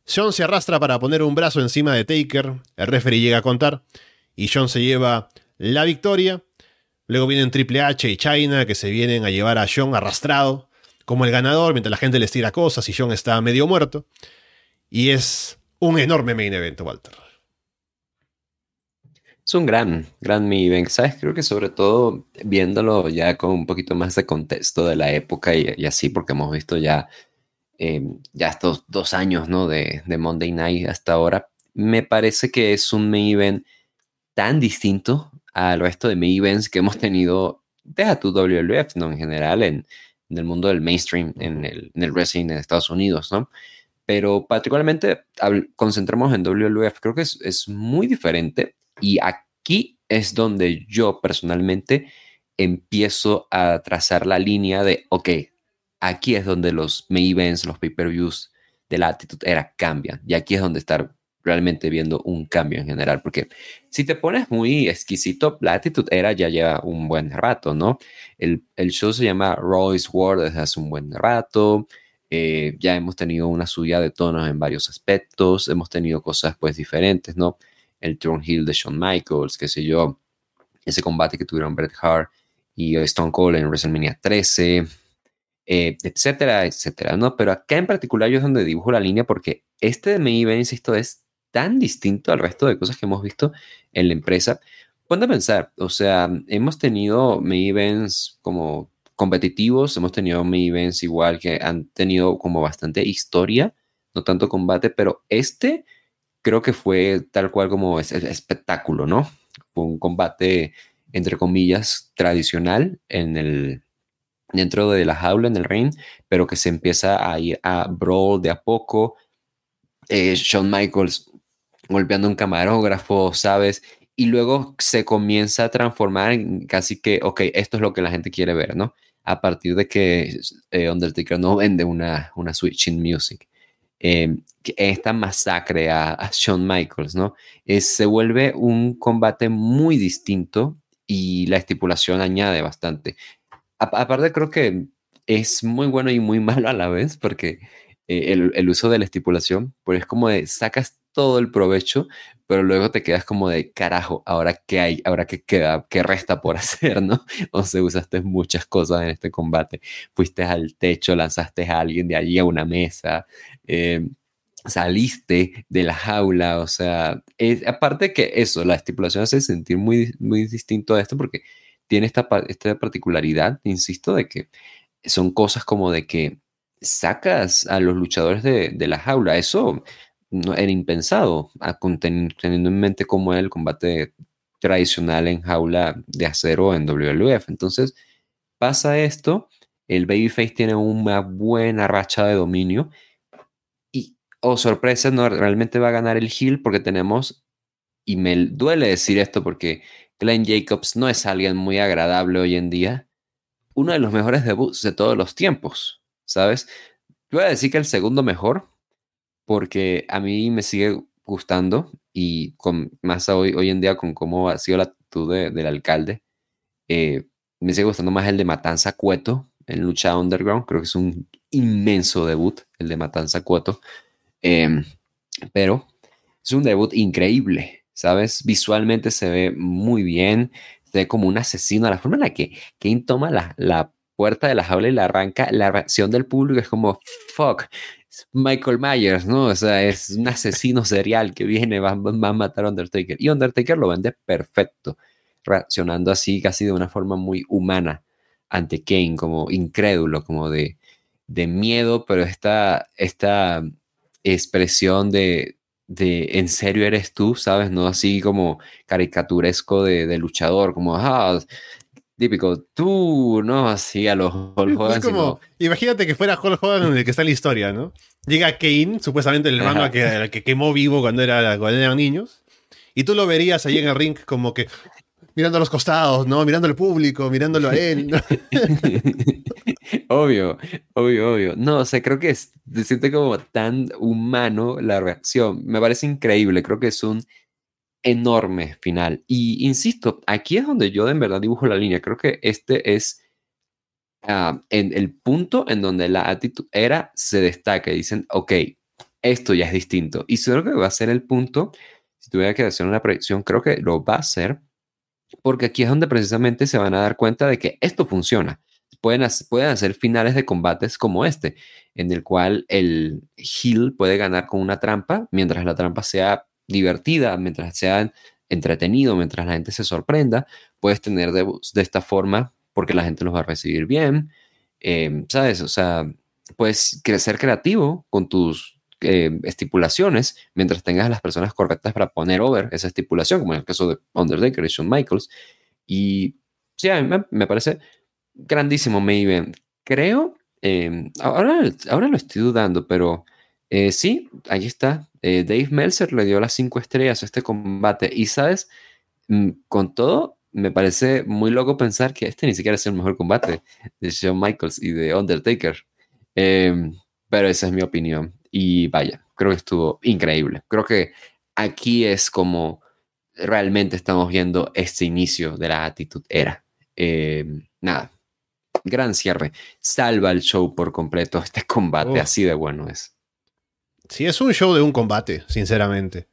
Speaker 1: John se arrastra para poner un brazo encima de Taker, el referee llega a contar, y John se lleva la victoria. Luego vienen Triple H y China que se vienen a llevar a John arrastrado como el ganador mientras la gente les tira cosas y John está medio muerto. Y es un enorme main event, Walter.
Speaker 2: Es un gran, gran main event, ¿sabes? Creo que sobre todo viéndolo ya con un poquito más de contexto de la época y, así, porque hemos visto ya, em, ya estos dos años, ¿no? De, de, Monday Night hasta ahora, me parece que es un main event tan distinto al resto de main events que hemos tenido, deja tu WWF, ¿no? En general, en, en el mundo del mainstream, en el, en el wrestling en Estados Unidos, ¿no? Pero particularmente concentramos en WWF, creo que es, es muy diferente y aquí es donde yo personalmente empiezo a trazar la línea de, ok, aquí es donde los main events, los pay-per-views de la actitud era cambian. Y aquí es donde estar realmente viendo un cambio en general. Porque si te pones muy exquisito, la actitud era ya lleva un buen rato, ¿no? El, el show se llama Royce Ward desde hace un buen rato. Eh, ya hemos tenido una subida de tonos en varios aspectos. Hemos tenido cosas pues diferentes, ¿no? el Hill de Shawn Michaels, qué sé yo, ese combate que tuvieron Bret Hart y Stone Cold en WrestleMania 13, eh, etcétera, etcétera, ¿no? Pero acá en particular yo es donde dibujo la línea porque este de main event, insisto, es tan distinto al resto de cosas que hemos visto en la empresa. Ponte a pensar, o sea, hemos tenido events como competitivos, hemos tenido events igual que han tenido como bastante historia, no tanto combate, pero este creo que fue tal cual como es espectáculo, ¿no? Fue un combate, entre comillas, tradicional en el, dentro de la jaula, en el ring, pero que se empieza a ir a brawl de a poco. Eh, Shawn Michaels golpeando un camarógrafo, ¿sabes? Y luego se comienza a transformar en casi que, ok, esto es lo que la gente quiere ver, ¿no? A partir de que eh, Undertaker no vende una, una switching music. Eh, esta masacre a, Shawn Michaels, ¿no? se vuelve un combate muy distinto y la estipulación añade bastante. aparte, creo que es muy bueno y muy malo a la vez porque eh, el, uso de la estipulación, pues es como de sacas todo el provecho, pero luego te quedas como de carajo, ahora qué hay, ahora qué queda, qué resta por hacer, ¿no? O sea, usaste muchas cosas en este combate. Fuiste al techo, lanzaste a alguien de allí a una mesa, eh, saliste de la jaula, o sea, aparte que eso, la estipulación hace sentir muy, muy distinto a esto porque tiene esta, esta particularidad, insisto, de que son cosas como de que sacas a los luchadores de, de la jaula, eso no, era impensado, teniendo en mente cómo era el combate tradicional en jaula de acero en WWF. Entonces, pasa esto, el Babyface tiene una buena racha de dominio y, oh sorpresa, no realmente va a ganar el heel porque tenemos, y me duele decir esto porque Glenn Jacobs no es alguien muy agradable hoy en día, uno de los mejores debuts de todos los tiempos, ¿sabes? voy a decir que el segundo mejor, porque a mí me sigue gustando y con, más hoy, hoy en día con cómo ha sido la actitud del alcalde, eh, me sigue gustando más el de Matanza Cueto en Lucha Underground. Creo que es un inmenso debut, el de Matanza Cueto. Em, pero es un debut increíble, ¿sabes? Visualmente se ve muy bien, se ve como un asesino. La forma en la que Kane toma la, la puerta de la jaula y la arranca, la reacción del público es como, fuck, Michael Myers, ¿no? O sea, es un asesino serial que viene, va, a matar a Undertaker. Y Undertaker lo vende perfecto, reaccionando así, casi de una forma muy humana ante Kane, como incrédulo, como de, de miedo, pero esta, esta expresión de, de en serio eres tú, ¿sabes? No así como caricaturesco de, de luchador, como, ah, típico, tú, ¿no? Así a los Hulk Hogan.
Speaker 1: como, imagínate que fuera Hulk Hogan en el que está la historia, ¿no? Llega Kane, supuestamente el hermano que, al que quemó vivo cuando, era, cuando eran niños, y tú lo verías ahí en el ring como que mirando a los costados, ¿no? Mirando al público, mirándolo a él.
Speaker 2: obvio, obvio, obvio. No, o sea, creo que es, se siente como tan humano la reacción. Me parece increíble, creo que es un enorme final. Y insisto, aquí es donde yo en verdad dibujo la línea. Creo que este es ah, en el punto en donde la actitud era se destaca. Dicen, ok, esto ya es distinto. Y creo que va a ser el punto, si tuviera que hacer una predicción, creo que lo va a ser porque aquí es donde precisamente se van a dar cuenta de que esto funciona. Pueden, pueden hacer finales de combates como este, en el cual el heel puede ganar con una trampa, mientras la trampa sea divertida, mientras sea entretenido, mientras la gente se sorprenda, puedes tener de, esta forma porque la gente los va a recibir bien, em, ¿sabes? O sea, puedes ser creativo con tus eh, estipulaciones mientras tengas a las personas correctas para poner over esa estipulación, como en el caso de Undertaker y Shawn Michaels. Y sí, a mí me, parece grandísimo Maven. Creo, em, ahora, ahora lo estoy dudando, pero eh, sí, ahí está. Eh, Dave Meltzer le dio las cinco estrellas a este combate. Y sabes, mm, con todo, me parece muy loco pensar que este ni siquiera es el mejor combate de Shawn Michaels y de Undertaker. Em, pero esa es mi opinión. Y vaya, creo que estuvo increíble. Creo que aquí es como realmente estamos viendo este inicio de la actitud era. Eh, nada, gran cierre. Salva el show por completo. Este combate así de bueno es.
Speaker 1: Sí, es un show de un combate, sinceramente.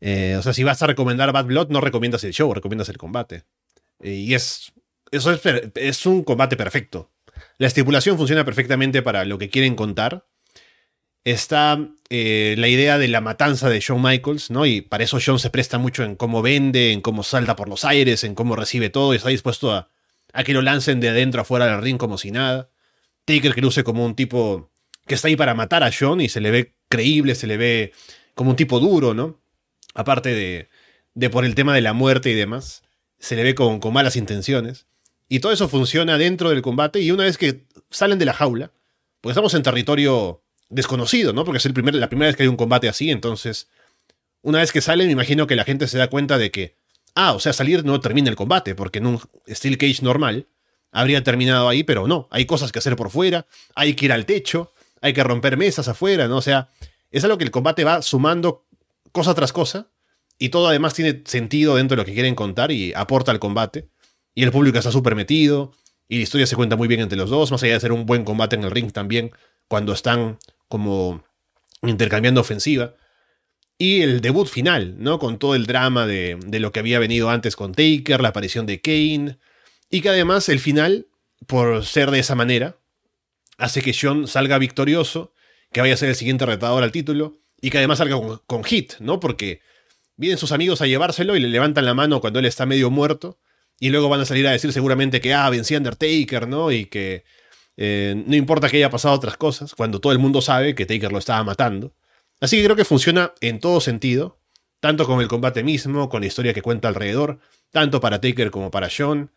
Speaker 1: Eh, o sea, si vas a recomendar Bad Blood, no recomiendas el show, recomiendas el combate. Eh, y es. Eso es, es un combate perfecto. La estipulación funciona perfectamente para lo que quieren contar está eh, la idea de la matanza de Shawn Michaels, ¿no? Y para eso Shawn se presta mucho en cómo vende, en cómo salta por los aires, en cómo recibe todo y está dispuesto a, que lo lancen de adentro afuera del ring como si nada. Taker que luce como un tipo que está ahí para matar a Shawn y se le ve creíble, se le ve como un tipo duro, ¿no? Aparte de, de por el tema de la muerte y demás, se le ve con, con malas intenciones. Y todo eso funciona dentro del combate y una vez que salen de la jaula, porque estamos en territorio desconocido, ¿no? Porque es el primer, la primera vez que hay un combate así, entonces, una vez que sale, me imagino que la gente se da cuenta de que, ah, o sea, salir no termina el combate, porque en un Steel Cage normal habría terminado ahí, pero no, hay cosas que hacer por fuera, hay que ir al techo, hay que romper mesas afuera, ¿no? O sea, es algo que el combate va sumando cosa tras cosa, y todo además tiene sentido dentro de lo que quieren contar y aporta al combate, y el público está súper metido, y la historia se cuenta muy bien entre los dos, más allá de ser un buen combate en el ring también, cuando están como intercambiando ofensiva. Y el debut final, ¿no? Con todo el drama de, lo que había venido antes con Taker, la aparición de Kane. Y que además el final, por ser de esa manera, hace que Sean salga victorioso, que vaya a ser el siguiente retador al título, y que además salga con, hit, ¿no? Porque vienen sus amigos a llevárselo y le levantan la mano cuando él está medio muerto, y luego van a salir a decir seguramente que, ah, vencí a Undertaker, ¿no? Y que eh, no importa que haya pasado otras cosas, cuando todo el mundo sabe que Taker lo estaba matando. Así que creo que funciona en todo sentido, tanto con el combate mismo, con la historia que cuenta alrededor, tanto para Taker como para John,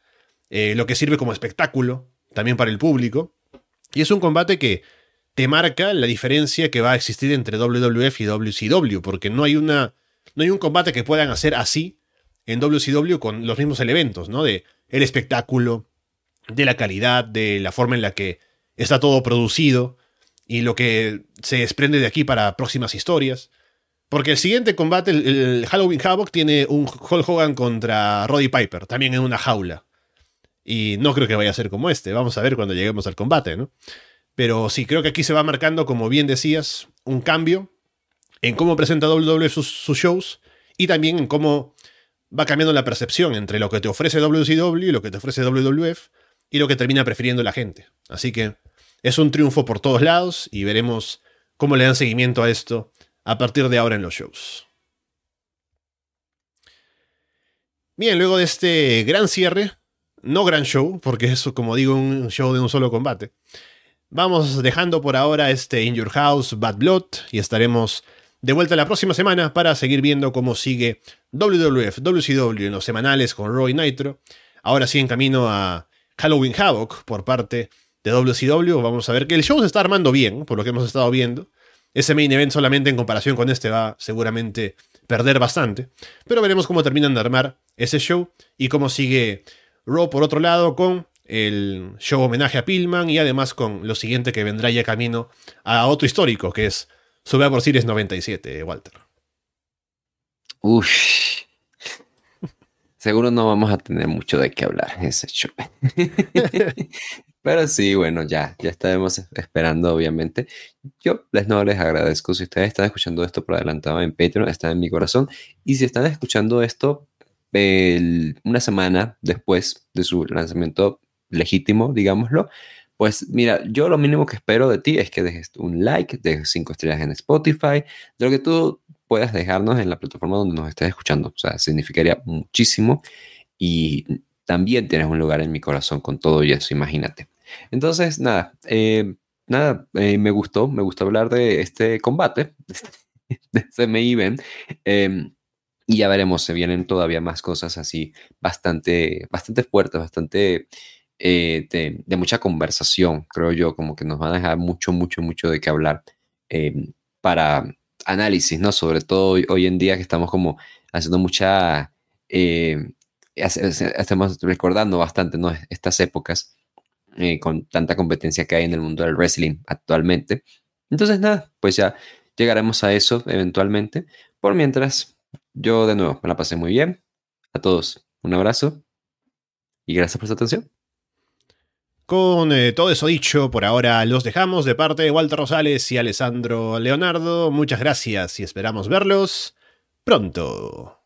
Speaker 1: eh, lo que sirve como espectáculo, también para el público. Y es un combate que te marca la diferencia que va a existir entre WWF y WCW, porque no hay, una, no hay un combate que puedan hacer así en WCW con los mismos elementos, ¿no? De el espectáculo, de la calidad, de la forma en la que está todo producido y lo que se desprende de aquí para próximas historias. Porque el siguiente combate, el, Halloween Havoc, tiene un Hulk Hogan contra Roddy Piper, también en una jaula. Y no creo que vaya a ser como este, vamos a ver cuando lleguemos al combate, ¿no? Pero sí, creo que aquí se va marcando, como bien decías, un cambio en cómo presenta WWE sus, sus shows y también en cómo va cambiando la percepción entre lo que te ofrece WCW y lo que te ofrece WWF y lo que termina prefiriendo la gente. Así que es un triunfo por todos lados y veremos cómo le dan seguimiento a esto a partir de ahora en los shows. Bien, luego de este gran cierre, No gran show, porque es, como digo, un show de un solo combate. Vamos dejando por ahora este In Your House Bad Blood y estaremos de vuelta la próxima semana para seguir viendo cómo sigue WWF, WCW en los semanales con Roy Nitro. Ahora sí en camino a Halloween Havoc por parte de WCW. Vamos a ver que el show se está armando bien, por lo que hemos estado viendo. Ese main event solamente en comparación con este va seguramente perder bastante. Pero veremos cómo terminan de armar ese show y cómo sigue Raw por otro lado con el show homenaje a Pillman y además con lo siguiente que vendrá ya camino a otro histórico que es Survivor Series 97, Walter.
Speaker 2: Uff. Seguro no vamos a tener mucho de qué hablar en ese show. Pero sí, bueno, ya, ya estaremos esperando, obviamente. Yo les no les agradezco. Si ustedes están escuchando esto por adelantado en Patreon, está en mi corazón. Y si están escuchando esto una semana después de su lanzamiento legítimo, digámoslo, pues mira, yo lo mínimo que espero de ti es que dejes un like, dejes cinco estrellas en Spotify, de lo que tú puedas dejarnos en la plataforma donde nos estés escuchando. O sea, significaría muchísimo. Y también tienes un lugar en mi corazón con todo y eso, imagínate. Entonces, nada, eh, nada, eh, me gustó, me gustó hablar de este combate, de este main event. Em, y ya veremos, se vienen todavía más cosas así, bastante, bastante fuertes, bastante eh, de, mucha conversación, creo yo, como que nos van a dejar mucho, mucho, mucho de qué hablar em, para análisis, ¿no? Sobre todo hoy, en día que estamos como haciendo mucha estamos recordando bastante ¿no? estas épocas eh, con tanta competencia que hay en el mundo del wrestling actualmente. Entonces, nada, pues ya llegaremos a eso eventualmente. Por mientras, yo de nuevo me la pasé muy bien. A todos, un abrazo y gracias por su atención.
Speaker 1: Con eh, todo eso dicho, por ahora los dejamos de parte de Walter Rosales y Alessandro Leonardo. Muchas gracias y esperamos verlos pronto.